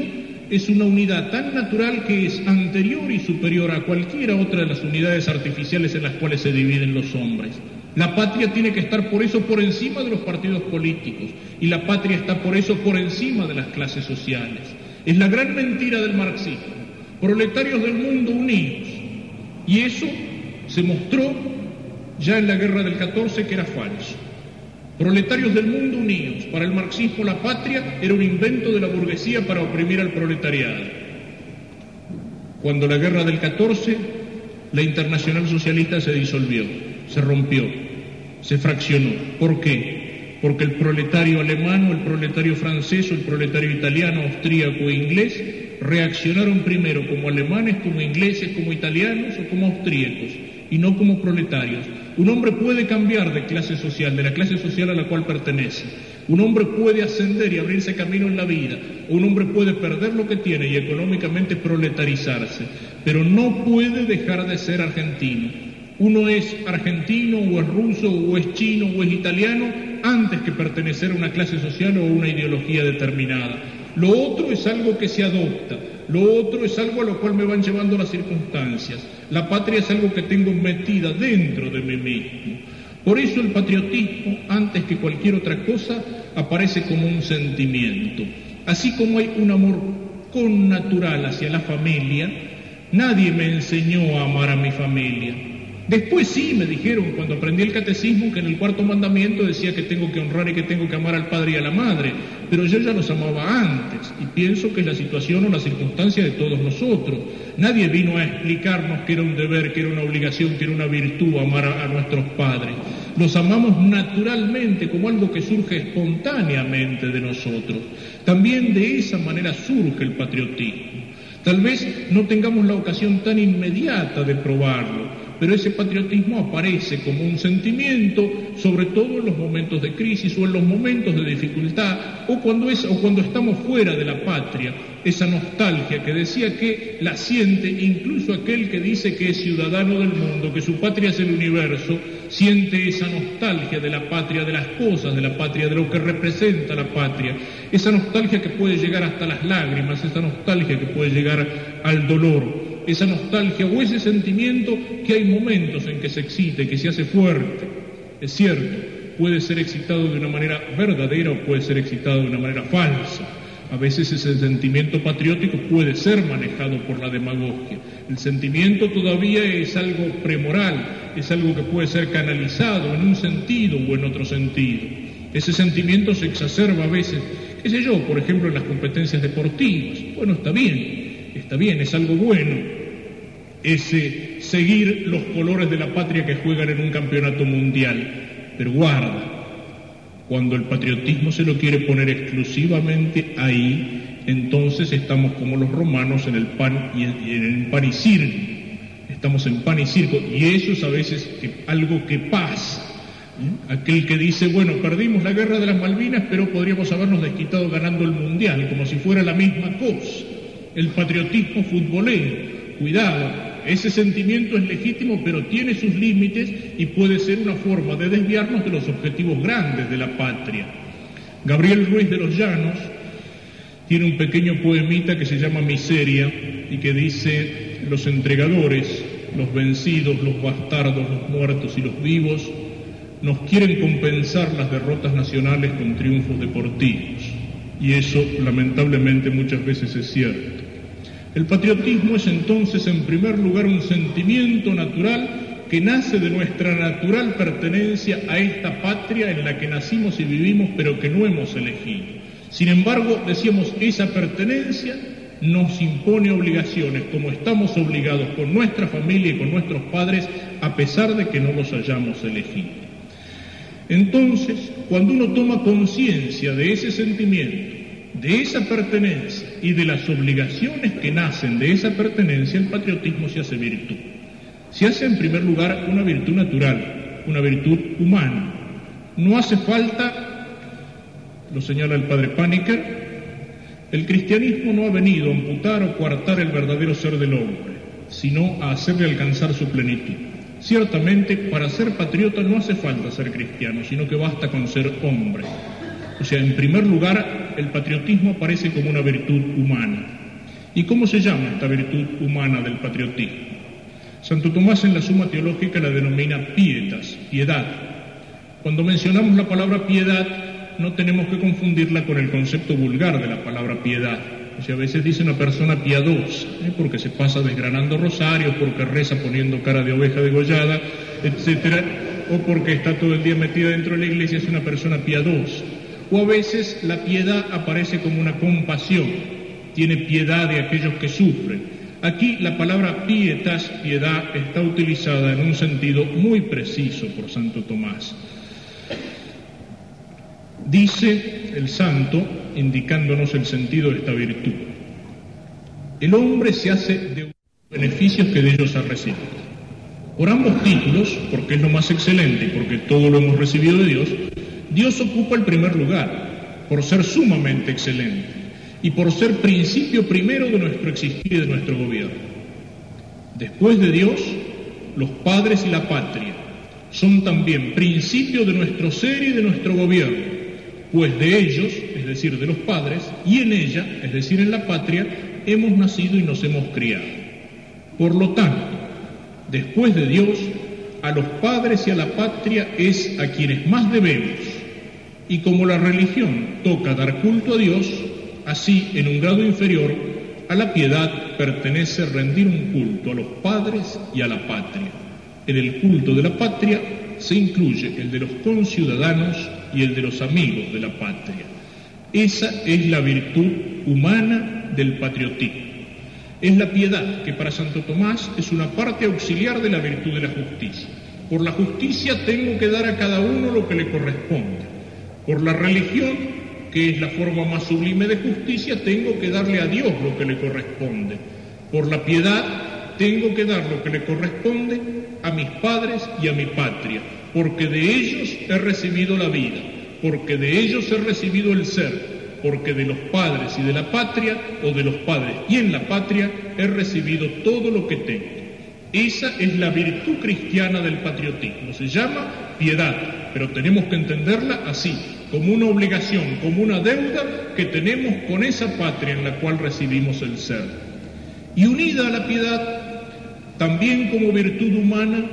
es una unidad tan natural que es anterior y superior a cualquiera otra de las unidades artificiales en las cuales se dividen los hombres. La patria tiene que estar por eso por encima de los partidos políticos y la patria está por eso por encima de las clases sociales. Es la gran mentira del marxismo. Proletarios del mundo unidos. Y eso se mostró ya en la guerra del 14 que era falso. Proletarios del mundo unidos. Para el marxismo la patria era un invento de la burguesía para oprimir al proletariado. Cuando la guerra del 14, la internacional socialista se disolvió, se rompió, se fraccionó. ¿Por qué? Porque el proletario alemán el proletario francés o el proletario italiano, austríaco e inglés reaccionaron primero como alemanes, como ingleses, como italianos o como austríacos y no como proletarios. Un hombre puede cambiar de clase social, de la clase social a la cual pertenece. Un hombre puede ascender y abrirse camino en la vida. Un hombre puede perder lo que tiene y económicamente proletarizarse, pero no puede dejar de ser argentino. Uno es argentino o es ruso o es chino o es italiano antes que pertenecer a una clase social o a una ideología determinada. Lo otro es algo que se adopta, lo otro es algo a lo cual me van llevando las circunstancias. La patria es algo que tengo metida dentro de mí mismo. Por eso el patriotismo, antes que cualquier otra cosa, aparece como un sentimiento. Así como hay un amor connatural hacia la familia, nadie me enseñó a amar a mi familia. Después sí me dijeron cuando aprendí el catecismo que en el cuarto mandamiento decía que tengo que honrar y que tengo que amar al padre y a la madre, pero yo ya los amaba antes y pienso que es la situación o la circunstancia de todos nosotros. Nadie vino a explicarnos que era un deber, que era una obligación, que era una virtud amar a, a nuestros padres. Los amamos naturalmente como algo que surge espontáneamente de nosotros. También de esa manera surge el patriotismo. Tal vez no tengamos la ocasión tan inmediata de probarlo, pero ese patriotismo aparece como un sentimiento, sobre todo en los momentos de crisis o en los momentos de dificultad, o cuando, o cuando estamos fuera de la patria, esa nostalgia que decía que la siente incluso aquel que dice que es ciudadano del mundo, que su patria es el universo, siente esa nostalgia de la patria, de las cosas de la patria, de lo que representa la patria, esa nostalgia que puede llegar hasta las lágrimas, esa nostalgia que puede llegar al dolor esa nostalgia o ese sentimiento que hay momentos en que se excite, que se hace fuerte. Es cierto, puede ser excitado de una manera verdadera o puede ser excitado de una manera falsa. A veces ese sentimiento patriótico puede ser manejado por la demagogia. El sentimiento todavía es algo premoral, es algo que puede ser canalizado en un sentido o en otro sentido. Ese sentimiento se exacerba a veces, qué sé yo, por ejemplo, en las competencias deportivas. Bueno, está bien, está bien, es algo bueno, ese seguir los colores de la patria que juegan en un campeonato mundial. Pero guarda, cuando el patriotismo se lo quiere poner exclusivamente ahí, entonces estamos como los romanos en el pan y en el pan circo. Estamos en pan y circo y eso es a veces algo que pasa. ¿eh? Aquel que dice, bueno, perdimos la guerra de las Malvinas, pero podríamos habernos desquitado ganando el mundial, como si fuera la misma cosa. El patriotismo futbolero. Cuidado, ese sentimiento es legítimo, pero tiene sus límites y puede ser una forma de desviarnos de los objetivos grandes de la patria. Gabriel Ruiz de los Llanos tiene un pequeño poemita que se llama Miseria y que dice, los entregadores, los vencidos, los bastardos, los muertos y los vivos nos quieren compensar las derrotas nacionales con triunfos deportivos. Y eso lamentablemente muchas veces es cierto. El patriotismo es entonces en primer lugar un sentimiento natural que nace de nuestra natural pertenencia a esta patria en la que nacimos y vivimos pero que no hemos elegido. Sin embargo, decíamos, esa pertenencia nos impone obligaciones, como estamos obligados con nuestra familia y con nuestros padres, a pesar de que no los hayamos elegido. Entonces, cuando uno toma conciencia de ese sentimiento, de esa pertenencia y de las obligaciones que nacen de esa pertenencia, el patriotismo se hace virtud. Se hace en primer lugar una virtud natural, una virtud humana. No hace falta, lo señala el padre Paniker, el cristianismo no ha venido a amputar o coartar el verdadero ser del hombre, sino a hacerle alcanzar su plenitud. Ciertamente, para ser patriota no hace falta ser cristiano, sino que basta con ser hombre. O sea, en primer lugar, el patriotismo aparece como una virtud humana. ¿Y cómo se llama esta virtud humana del patriotismo? Santo Tomás en la Suma Teológica la denomina pietas, piedad. Cuando mencionamos la palabra piedad, no tenemos que confundirla con el concepto vulgar de la palabra piedad. O sea, a veces dice una persona piadosa, ¿eh? porque se pasa desgranando rosarios, porque reza poniendo cara de oveja degollada, etcétera, o porque está todo el día metida dentro de la iglesia, es una persona piadosa. O a veces la piedad aparece como una compasión, tiene piedad de aquellos que sufren. Aquí la palabra pietas, piedad, está utilizada en un sentido muy preciso por Santo Tomás. Dice el santo, indicándonos el sentido de esta virtud, el hombre se hace de beneficios que de ellos ha recibido. Por ambos títulos, porque es lo más excelente y porque todo lo hemos recibido de Dios, Dios ocupa el primer lugar, por ser sumamente excelente y por ser principio primero de nuestro existir y de nuestro gobierno. Después de Dios, los padres y la patria son también principio de nuestro ser y de nuestro gobierno pues de ellos, es decir, de los padres, y en ella, es decir, en la patria, hemos nacido y nos hemos criado. Por lo tanto, después de Dios, a los padres y a la patria es a quienes más debemos. Y como la religión toca dar culto a Dios, así en un grado inferior, a la piedad pertenece rendir un culto a los padres y a la patria. En el culto de la patria se incluye el de los conciudadanos y el de los amigos de la patria. Esa es la virtud humana del patriotismo. Es la piedad, que para Santo Tomás es una parte auxiliar de la virtud de la justicia. Por la justicia tengo que dar a cada uno lo que le corresponde. Por la religión, que es la forma más sublime de justicia, tengo que darle a Dios lo que le corresponde. Por la piedad, tengo que dar lo que le corresponde a mis padres y a mi patria porque de ellos he recibido la vida, porque de ellos he recibido el ser, porque de los padres y de la patria, o de los padres y en la patria, he recibido todo lo que tengo. Esa es la virtud cristiana del patriotismo, se llama piedad, pero tenemos que entenderla así, como una obligación, como una deuda que tenemos con esa patria en la cual recibimos el ser. Y unida a la piedad, también como virtud humana,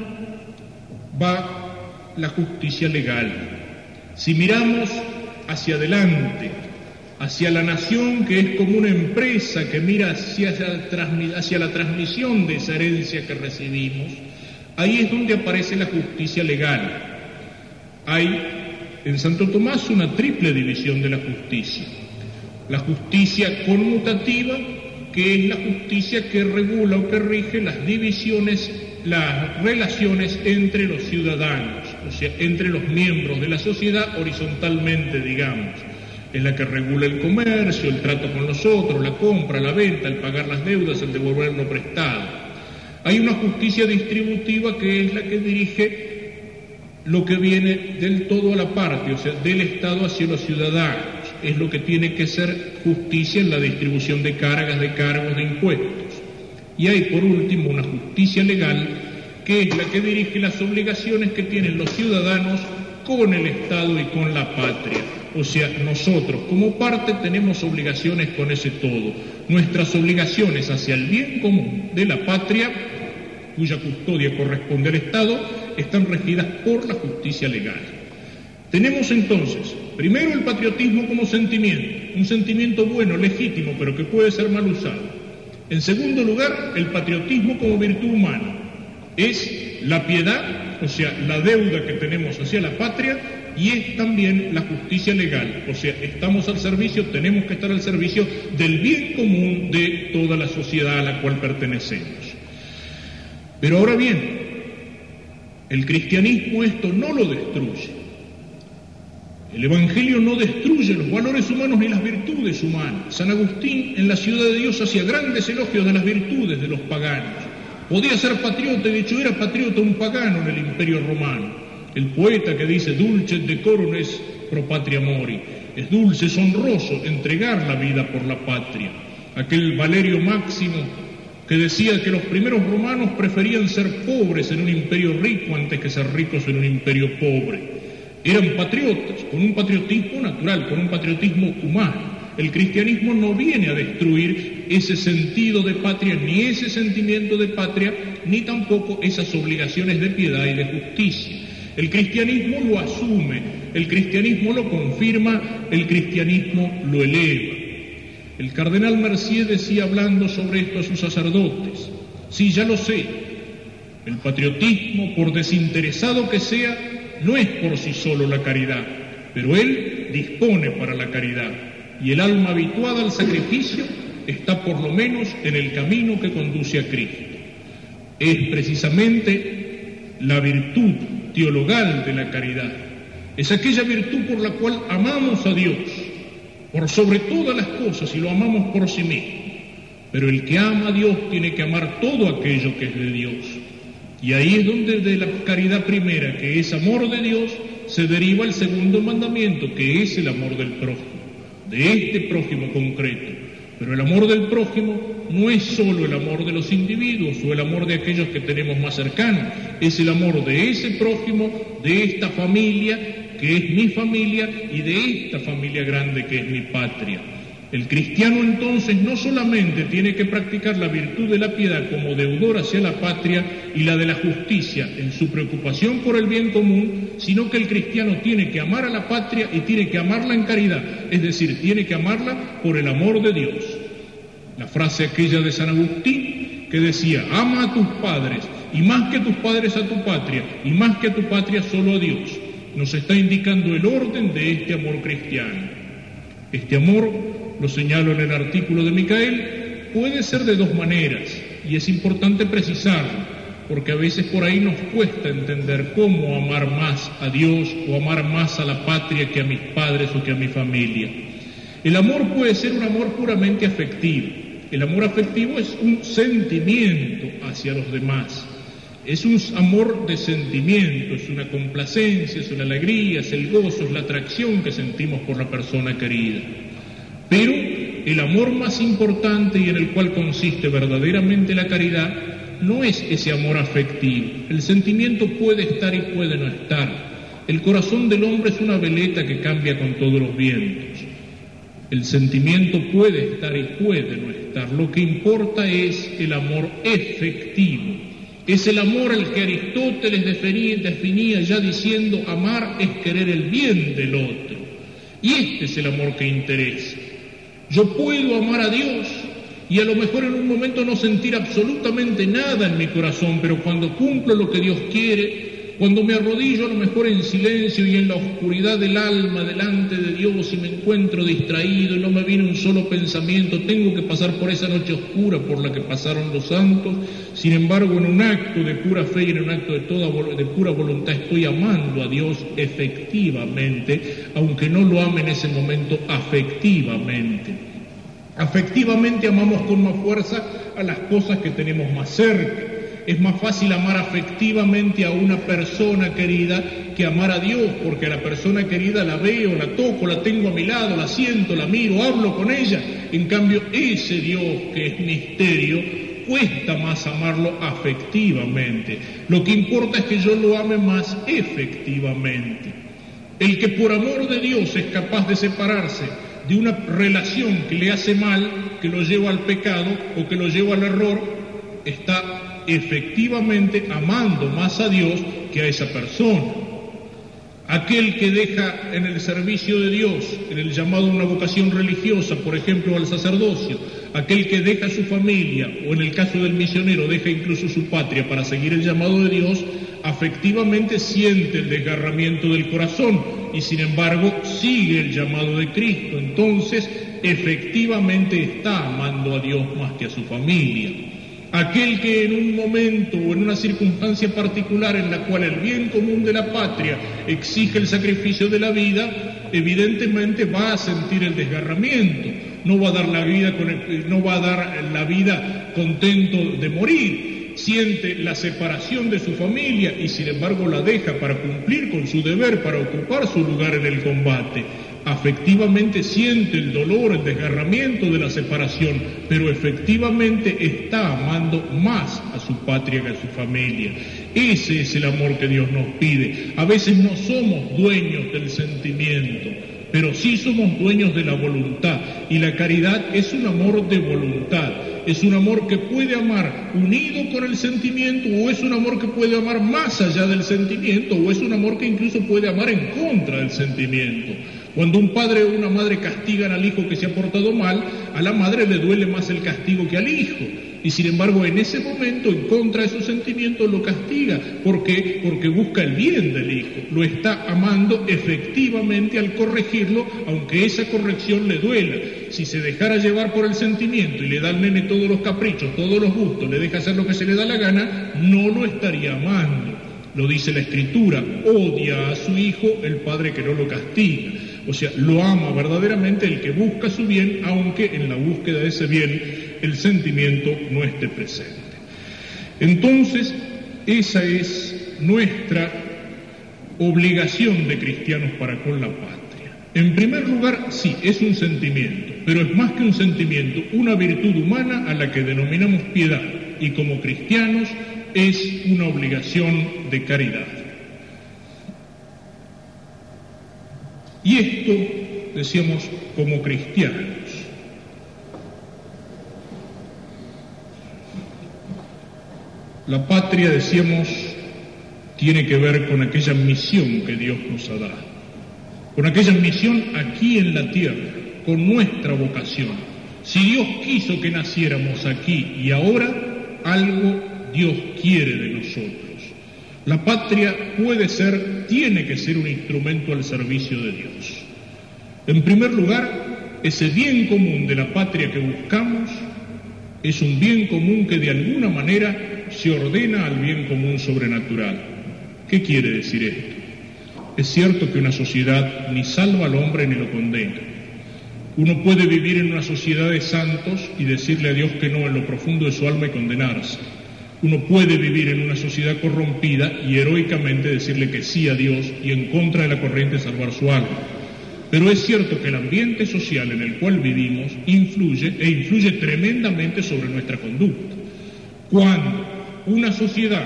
va la justicia legal. Si miramos hacia adelante, hacia la nación que es como una empresa que mira hacia, la transmisión de esa herencia que recibimos, ahí es donde aparece la justicia legal. Hay en Santo Tomás una triple división de la justicia. La justicia conmutativa, que es la justicia que regula o que rige las divisiones, las relaciones entre los ciudadanos o sea, entre los miembros de la sociedad horizontalmente, digamos. Es la que regula el comercio, el trato con los otros, la compra, la venta, el pagar las deudas, el devolver lo prestado. Hay una justicia distributiva que es la que dirige lo que viene del todo a la parte, o sea, del Estado hacia los ciudadanos. Es lo que tiene que ser justicia en la distribución de cargas, de cargos, de impuestos. Y hay, por último, una justicia legal que es la que dirige las obligaciones que tienen los ciudadanos con el Estado y con la patria. O sea, nosotros como parte tenemos obligaciones con ese todo. Nuestras obligaciones hacia el bien común de la patria, cuya custodia corresponde al Estado, están regidas por la justicia legal. Tenemos entonces, primero el patriotismo como sentimiento, un sentimiento bueno, legítimo, pero que puede ser mal usado. En segundo lugar, el patriotismo como virtud humana. Es la piedad, o sea, la deuda que tenemos hacia la patria, y es también la justicia legal, o sea, estamos al servicio, tenemos que estar al servicio del bien común de toda la sociedad a la cual pertenecemos. Pero ahora bien, el cristianismo esto no lo destruye. El Evangelio no destruye los valores humanos ni las virtudes humanas. San Agustín en la ciudad de Dios hacía grandes elogios de las virtudes de los paganos. Podía ser patriota, de hecho era patriota un pagano en el imperio romano. El poeta que dice dulce decorum es pro patria mori. Es dulce, es honroso entregar la vida por la patria. Aquel Valerio Máximo que decía que los primeros romanos preferían ser pobres en un imperio rico antes que ser ricos en un imperio pobre. Eran patriotas, con un patriotismo natural, con un patriotismo humano. El cristianismo no viene a destruir ese sentido de patria, ni ese sentimiento de patria, ni tampoco esas obligaciones de piedad y de justicia. El cristianismo lo asume, el cristianismo lo confirma, el cristianismo lo eleva. El cardenal Mercier decía hablando sobre esto a sus sacerdotes, sí, ya lo sé, el patriotismo, por desinteresado que sea, no es por sí solo la caridad, pero Él dispone para la caridad y el alma habituada al sacrificio está por lo menos en el camino que conduce a Cristo. Es precisamente la virtud teologal de la caridad. Es aquella virtud por la cual amamos a Dios por sobre todas las cosas y lo amamos por sí mismo. Pero el que ama a Dios tiene que amar todo aquello que es de Dios. Y ahí es donde de la caridad primera, que es amor de Dios, se deriva el segundo mandamiento, que es el amor del prójimo, de este prójimo concreto. Pero el amor del prójimo no es solo el amor de los individuos o el amor de aquellos que tenemos más cercanos, es el amor de ese prójimo, de esta familia, que es mi familia, y de esta familia grande que es mi patria. El cristiano entonces no solamente tiene que practicar la virtud de la piedad como deudor hacia la patria y la de la justicia en su preocupación por el bien común, sino que el cristiano tiene que amar a la patria y tiene que amarla en caridad, es decir, tiene que amarla por el amor de Dios. La frase aquella de San Agustín que decía, ama a tus padres y más que tus padres a tu patria y más que a tu patria solo a Dios, nos está indicando el orden de este amor cristiano. Este amor lo señalo en el artículo de Micael, puede ser de dos maneras y es importante precisarlo, porque a veces por ahí nos cuesta entender cómo amar más a Dios o amar más a la patria que a mis padres o que a mi familia. El amor puede ser un amor puramente afectivo. El amor afectivo es un sentimiento hacia los demás. Es un amor de sentimiento, es una complacencia, es una alegría, es el gozo, es la atracción que sentimos por la persona querida. Pero el amor más importante y en el cual consiste verdaderamente la caridad no es ese amor afectivo. El sentimiento puede estar y puede no estar. El corazón del hombre es una veleta que cambia con todos los vientos. El sentimiento puede estar y puede no estar. Lo que importa es el amor efectivo. Es el amor al que Aristóteles definía, definía ya diciendo amar es querer el bien del otro. Y este es el amor que interesa. Yo puedo amar a Dios y a lo mejor en un momento no sentir absolutamente nada en mi corazón, pero cuando cumplo lo que Dios quiere, cuando me arrodillo a lo mejor en silencio y en la oscuridad del alma delante de Dios y me encuentro distraído y no me viene un solo pensamiento, tengo que pasar por esa noche oscura por la que pasaron los santos, sin embargo en un acto de pura fe y en un acto de, toda, de pura voluntad estoy amando a Dios efectivamente, aunque no lo ame en ese momento afectivamente. Afectivamente amamos con más fuerza a las cosas que tenemos más cerca es más fácil amar afectivamente a una persona querida que amar a Dios, porque a la persona querida la veo, la toco, la tengo a mi lado, la siento, la miro, hablo con ella. En cambio, ese Dios que es misterio, cuesta más amarlo afectivamente. Lo que importa es que yo lo ame más efectivamente. El que por amor de Dios es capaz de separarse de una relación que le hace mal, que lo lleva al pecado o que lo lleva al error, está efectivamente amando más a Dios que a esa persona. Aquel que deja en el servicio de Dios, en el llamado a una vocación religiosa, por ejemplo al sacerdocio, aquel que deja su familia o en el caso del misionero deja incluso su patria para seguir el llamado de Dios, afectivamente siente el desgarramiento del corazón y sin embargo sigue el llamado de Cristo. Entonces, efectivamente está amando a Dios más que a su familia. Aquel que en un momento o en una circunstancia particular en la cual el bien común de la patria exige el sacrificio de la vida, evidentemente va a sentir el desgarramiento, no va a dar la vida, con no va a dar la vida contento de morir, siente la separación de su familia y sin embargo la deja para cumplir con su deber, para ocupar su lugar en el combate afectivamente siente el dolor, el desgarramiento de la separación, pero efectivamente está amando más a su patria que a su familia. Ese es el amor que Dios nos pide. A veces no somos dueños del sentimiento, pero sí somos dueños de la voluntad. Y la caridad es un amor de voluntad. Es un amor que puede amar unido con el sentimiento o es un amor que puede amar más allá del sentimiento o es un amor que incluso puede amar en contra del sentimiento. Cuando un padre o una madre castigan al hijo que se ha portado mal, a la madre le duele más el castigo que al hijo. Y sin embargo, en ese momento, en contra de sus sentimientos, lo castiga. ¿Por qué? Porque busca el bien del hijo. Lo está amando efectivamente al corregirlo, aunque esa corrección le duela. Si se dejara llevar por el sentimiento y le da al nene todos los caprichos, todos los gustos, le deja hacer lo que se le da la gana, no lo estaría amando. Lo dice la escritura, odia a su hijo el padre que no lo castiga. O sea, lo ama verdaderamente el que busca su bien, aunque en la búsqueda de ese bien el sentimiento no esté presente. Entonces, esa es nuestra obligación de cristianos para con la patria. En primer lugar, sí, es un sentimiento, pero es más que un sentimiento, una virtud humana a la que denominamos piedad y como cristianos es una obligación de caridad. Y esto, decíamos, como cristianos. La patria, decíamos, tiene que ver con aquella misión que Dios nos ha dado, con aquella misión aquí en la tierra, con nuestra vocación. Si Dios quiso que naciéramos aquí y ahora, algo Dios quiere de nosotros. La patria puede ser, tiene que ser un instrumento al servicio de Dios. En primer lugar, ese bien común de la patria que buscamos es un bien común que de alguna manera se ordena al bien común sobrenatural. ¿Qué quiere decir esto? Es cierto que una sociedad ni salva al hombre ni lo condena. Uno puede vivir en una sociedad de santos y decirle a Dios que no en lo profundo de su alma y condenarse. Uno puede vivir en una sociedad corrompida y heroicamente decirle que sí a Dios y en contra de la corriente salvar su alma. Pero es cierto que el ambiente social en el cual vivimos influye e influye tremendamente sobre nuestra conducta. Cuando una sociedad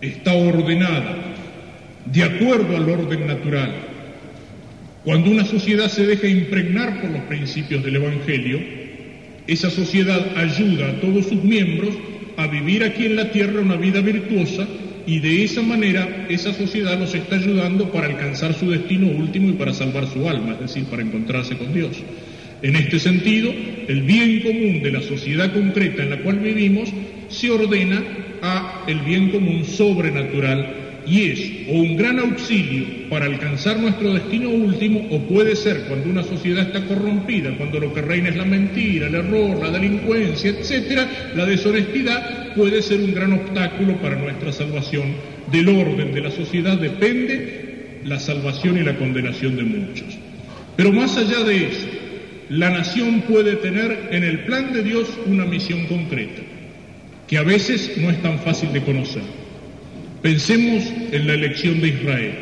está ordenada de acuerdo al orden natural, cuando una sociedad se deja impregnar por los principios del Evangelio, esa sociedad ayuda a todos sus miembros a vivir aquí en la tierra una vida virtuosa y de esa manera esa sociedad nos está ayudando para alcanzar su destino último y para salvar su alma, es decir, para encontrarse con Dios. En este sentido, el bien común de la sociedad concreta en la cual vivimos se ordena a el bien común sobrenatural y es o un gran auxilio para alcanzar nuestro destino último o puede ser cuando una sociedad está corrompida, cuando lo que reina es la mentira, el error, la delincuencia, etcétera, la deshonestidad puede ser un gran obstáculo para nuestra salvación. Del orden de la sociedad depende la salvación y la condenación de muchos. Pero más allá de eso, la nación puede tener en el plan de Dios una misión concreta, que a veces no es tan fácil de conocer. Pensemos en la elección de Israel.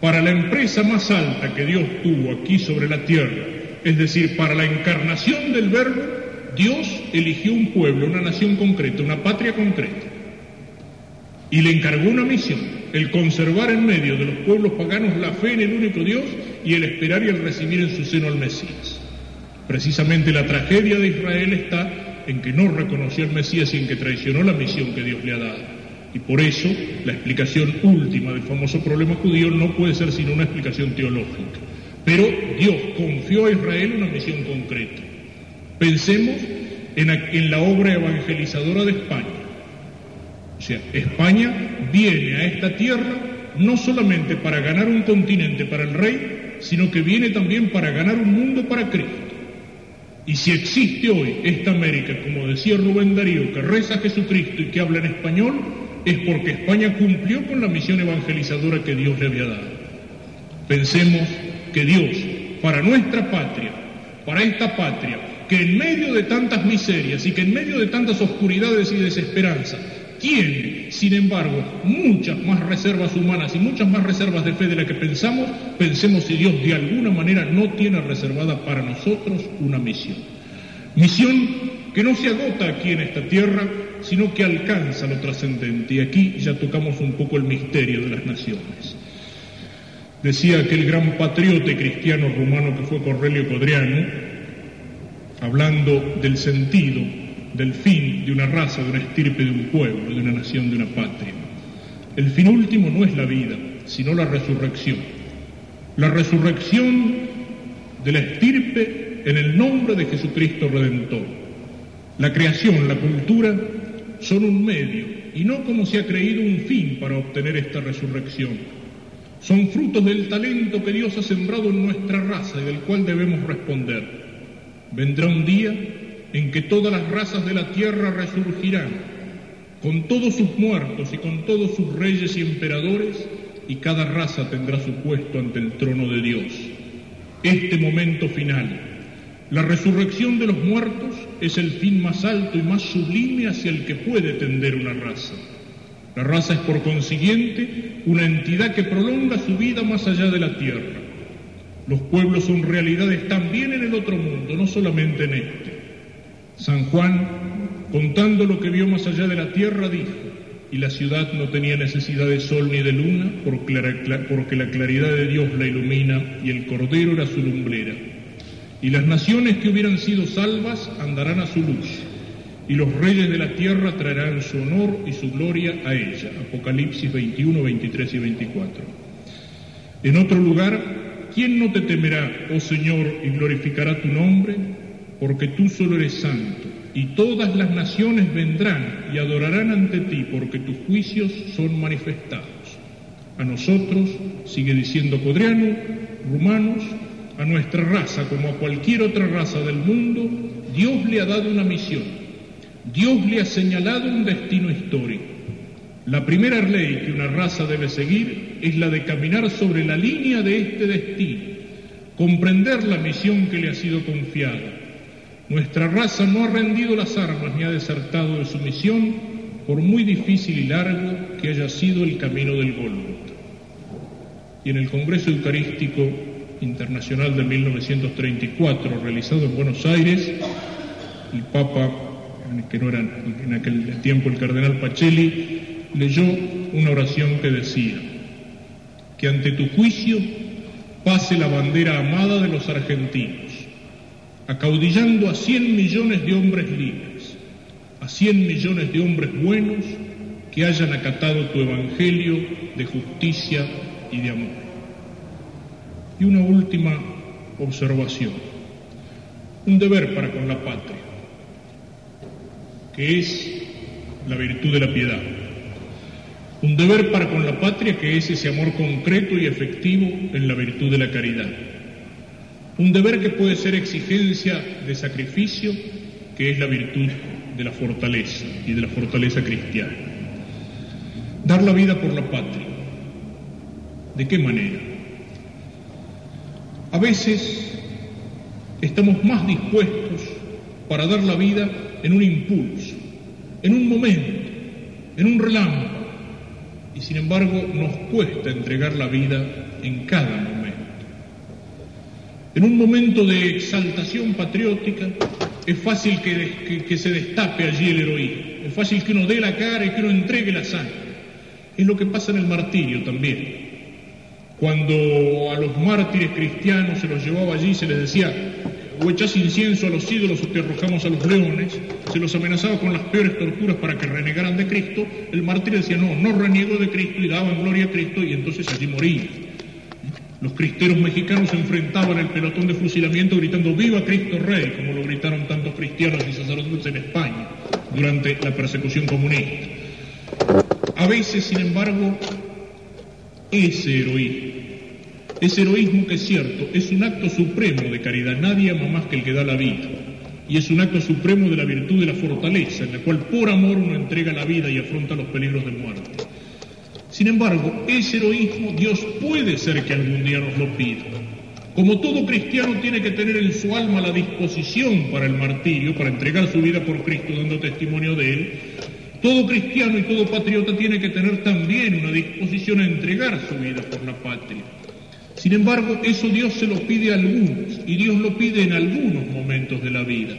Para la empresa más alta que Dios tuvo aquí sobre la tierra, es decir, para la encarnación del verbo, Dios eligió un pueblo, una nación concreta, una patria concreta. Y le encargó una misión, el conservar en medio de los pueblos paganos la fe en el único Dios y el esperar y el recibir en su seno al Mesías. Precisamente la tragedia de Israel está en que no reconoció al Mesías y en que traicionó la misión que Dios le ha dado. Y por eso la explicación última del famoso problema judío no puede ser sino una explicación teológica. Pero Dios confió a Israel una misión concreta. Pensemos en, la obra evangelizadora de España. O sea, España viene a esta tierra no solamente para ganar un continente para el rey, sino que viene también para ganar un mundo para Cristo. Y si existe hoy esta América, como decía Rubén Darío, que reza a Jesucristo y que habla en español, es porque España cumplió con la misión evangelizadora que Dios le había dado. Pensemos que Dios, para nuestra patria, para esta patria, que en medio de tantas miserias y que en medio de tantas oscuridades y desesperanza, tiene, sin embargo, muchas más reservas humanas y muchas más reservas de fe de las que pensamos, pensemos si Dios de alguna manera no tiene reservada para nosotros una misión. Misión que no se agota aquí en esta tierra, sino que alcanza lo trascendente. Y aquí ya tocamos un poco el misterio de las naciones. Decía aquel gran patriote cristiano rumano que fue Cornelio Codriano, hablando del sentido, del fin de una raza, de una estirpe, de un pueblo, de una nación, de una patria. El fin último no es la vida, sino la resurrección. La resurrección de la estirpe en el nombre de Jesucristo Redentor. La creación, la cultura son un medio y no como se ha creído un fin para obtener esta resurrección son frutos del talento que Dios ha sembrado en nuestra raza y del cual debemos responder. Vendrá un día en que todas las razas de la tierra resurgirán, con todos sus muertos y con todos sus reyes y emperadores, y cada raza tendrá su puesto ante el trono de Dios. Este momento final, la resurrección de los muertos, es el fin más alto y más sublime hacia el que puede tender una raza. La raza es por consiguiente una entidad que prolonga su vida más allá de la tierra. Los pueblos son realidades también en el otro mundo, no solamente en este. San Juan, contando lo que vio más allá de la tierra, dijo, y la ciudad no tenía necesidad de sol ni de luna, porque la claridad de Dios la ilumina y el Cordero era su lumbrera. Y las naciones que hubieran sido salvas andarán a su luz y los reyes de la tierra traerán su honor y su gloria a ella. Apocalipsis 21, 23 y 24. En otro lugar, ¿quién no te temerá, oh Señor, y glorificará tu nombre? Porque tú solo eres santo, y todas las naciones vendrán y adorarán ante ti, porque tus juicios son manifestados. A nosotros, sigue diciendo Codriano, rumanos, a nuestra raza como a cualquier otra raza del mundo, Dios le ha dado una misión Dios le ha señalado un destino histórico. La primera ley que una raza debe seguir es la de caminar sobre la línea de este destino, comprender la misión que le ha sido confiada. Nuestra raza no ha rendido las armas ni ha desertado de su misión, por muy difícil y largo que haya sido el camino del Gólgota. Y en el Congreso Eucarístico Internacional de 1934, realizado en Buenos Aires, el Papa que no era en aquel tiempo el cardenal Pacelli, leyó una oración que decía, que ante tu juicio pase la bandera amada de los argentinos, acaudillando a 100 millones de hombres libres, a 100 millones de hombres buenos que hayan acatado tu evangelio de justicia y de amor. Y una última observación, un deber para con la patria que es la virtud de la piedad. Un deber para con la patria que es ese amor concreto y efectivo en la virtud de la caridad. Un deber que puede ser exigencia de sacrificio, que es la virtud de la fortaleza y de la fortaleza cristiana. Dar la vida por la patria. ¿De qué manera? A veces estamos más dispuestos para dar la vida en un impulso, en un momento, en un relámpago, y sin embargo nos cuesta entregar la vida en cada momento. En un momento de exaltación patriótica es fácil que, que, se destape allí el heroísmo, es fácil que uno dé la cara y que uno entregue la sangre. Es lo que pasa en el martirio también. Cuando a los mártires cristianos se los llevaba allí, se les decía, o echás incienso a los ídolos o te arrojamos a los leones, se los amenazaba con las peores torturas para que renegaran de Cristo, el mártir decía, no, no reniego de Cristo y daban gloria a Cristo y entonces allí moría. Los cristeros mexicanos enfrentaban el pelotón de fusilamiento gritando ¡Viva Cristo Rey! como lo gritaron tantos cristianos y sacerdotes en España durante la persecución comunista. A veces, sin embargo, ese heroísmo, ese heroísmo que es cierto, es un acto supremo de caridad, nadie ama más que el que da la vida, y es un acto supremo de la virtud de la fortaleza, en la cual por amor uno entrega la vida y afronta los peligros de muerte. Sin embargo, ese heroísmo Dios puede ser que algún día nos lo pida. Como todo cristiano tiene que tener en su alma la disposición para el martirio, para entregar su vida por Cristo dando testimonio de Él, todo cristiano y todo patriota tiene que tener también una disposición a entregar su vida por la patria. Sin embargo, eso Dios se lo pide a algunos y Dios lo pide en algunos momentos de la vida.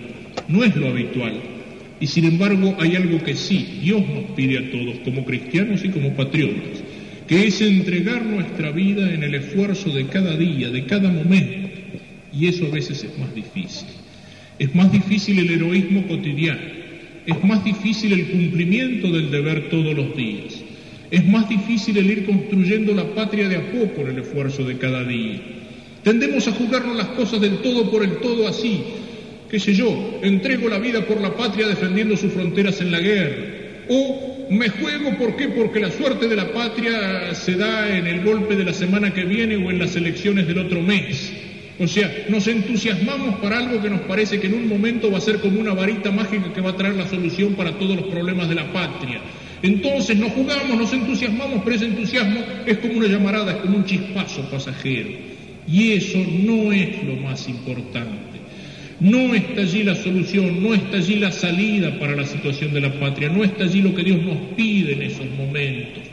No es lo habitual. Y sin embargo hay algo que sí, Dios nos pide a todos como cristianos y como patriotas, que es entregar nuestra vida en el esfuerzo de cada día, de cada momento. Y eso a veces es más difícil. Es más difícil el heroísmo cotidiano, es más difícil el cumplimiento del deber todos los días, es más difícil el ir construyendo la patria de a poco en el esfuerzo de cada día. Tendemos a jugarnos las cosas del todo por el todo así, qué sé yo, entrego la vida por la patria defendiendo sus fronteras en la guerra. O me juego, ¿por qué? Porque la suerte de la patria se da en el golpe de la semana que viene o en las elecciones del otro mes. O sea, nos entusiasmamos para algo que nos parece que en un momento va a ser como una varita mágica que va a traer la solución para todos los problemas de la patria. Entonces nos jugamos, nos entusiasmamos, pero ese entusiasmo es como una llamarada, es como un chispazo pasajero. Y eso no es lo más importante. No está allí la solución, no está allí la salida para la situación de la patria, no está allí lo que Dios nos pide en esos momentos.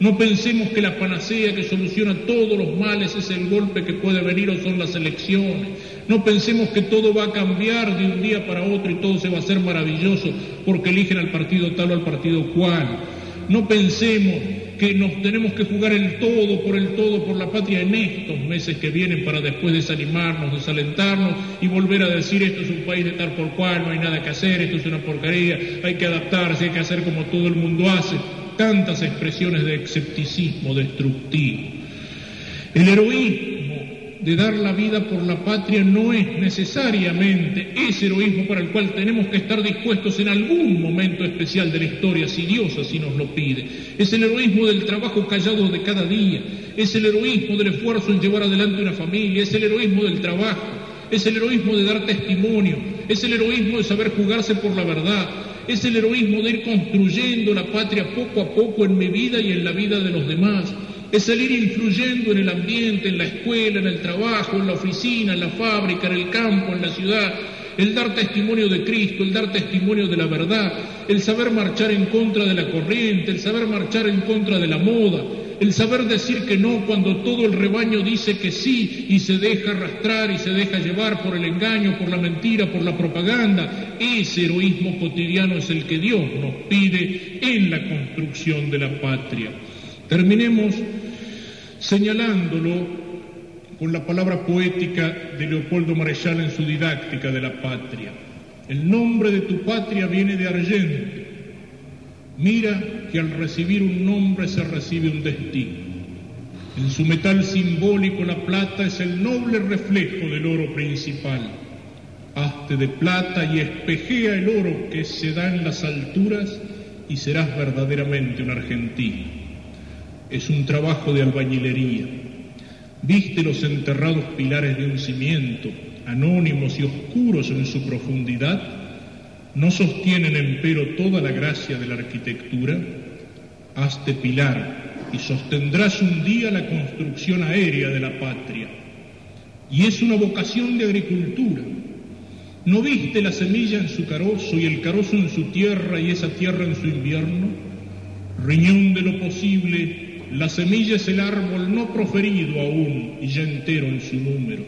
No pensemos que la panacea que soluciona todos los males es el golpe que puede venir o son las elecciones. No pensemos que todo va a cambiar de un día para otro y todo se va a hacer maravilloso porque eligen al partido tal o al partido cual. No pensemos que nos tenemos que jugar el todo por el todo por la patria en estos meses que vienen para después desanimarnos, desalentarnos y volver a decir esto es un país de tal por cual, no hay nada que hacer, esto es una porquería, hay que adaptarse, hay que hacer como todo el mundo hace. Tantas expresiones de escepticismo destructivo. El heroísmo de dar la vida por la patria no es necesariamente ese heroísmo para el cual tenemos que estar dispuestos en algún momento especial de la historia, si Dios así nos lo pide. Es el heroísmo del trabajo callado de cada día, es el heroísmo del esfuerzo en llevar adelante una familia, es el heroísmo del trabajo, es el heroísmo de dar testimonio, es el heroísmo de saber jugarse por la verdad, es el heroísmo de ir construyendo la patria poco a poco en mi vida y en la vida de los demás. Es el ir influyendo en el ambiente, en la escuela, en el trabajo, en la oficina, en la fábrica, en el campo, en la ciudad, el dar testimonio de Cristo, el dar testimonio de la verdad, el saber marchar en contra de la corriente, el saber marchar en contra de la moda, el saber decir que no cuando todo el rebaño dice que sí y se deja arrastrar y se deja llevar por el engaño, por la mentira, por la propaganda. Ese heroísmo cotidiano es el que Dios nos pide en la construcción de la patria. Terminemos señalándolo con la palabra poética de Leopoldo Marechal en su didáctica de la patria. El nombre de tu patria viene de Argente. Mira que al recibir un nombre se recibe un destino. En su metal simbólico la plata es el noble reflejo del oro principal. Hazte de plata y espejea el oro que se da en las alturas y serás verdaderamente un argentino es un trabajo de albañilería. Viste los enterrados pilares de un cimiento, anónimos y oscuros en su profundidad, no sostienen empero toda la gracia de la arquitectura. Hazte pilar y sostendrás un día la construcción aérea de la patria. Y es una vocación de agricultura. ¿No viste la semilla en su carozo y el carozo en su tierra y esa tierra en su invierno? Riñón de lo posible la semilla es el árbol no proferido aún y ya entero en su número.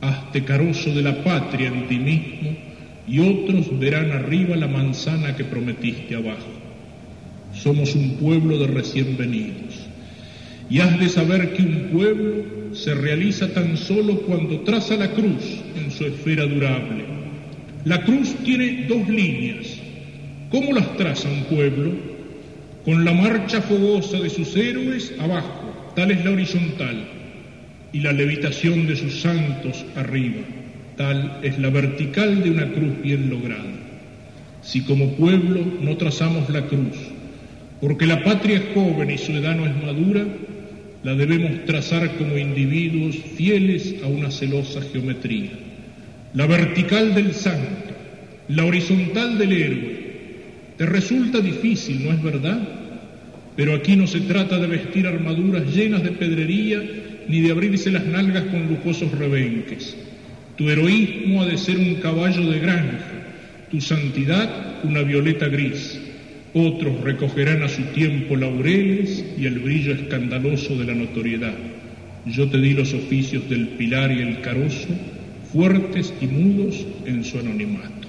Hazte carozo de la patria en ti mismo y otros verán arriba la manzana que prometiste abajo. Somos un pueblo de recién venidos. Y has de saber que un pueblo se realiza tan solo cuando traza la cruz en su esfera durable. La cruz tiene dos líneas, ¿Cómo las traza un pueblo? Con la marcha fogosa de sus héroes abajo, tal es la horizontal, y la levitación de sus santos arriba, es la vertical de una cruz bien lograda. Si como pueblo no trazamos la cruz, porque la patria es joven y su edad no es madura, la debemos trazar como individuos fieles a una celosa geometría. La vertical del santo, la horizontal del héroe. Te resulta difícil, ¿no es verdad? Pero aquí no se trata de vestir armaduras llenas de pedrería ni de abrirse las nalgas con lujosos rebenques. Tu heroísmo ha de ser un caballo de granja, tu santidad una violeta gris otros recogerán a su tiempo laureles y el brillo escandaloso de la notoriedad. Yo te di los oficios del pilar y el carozo, fuertes y mudos en su anonimato.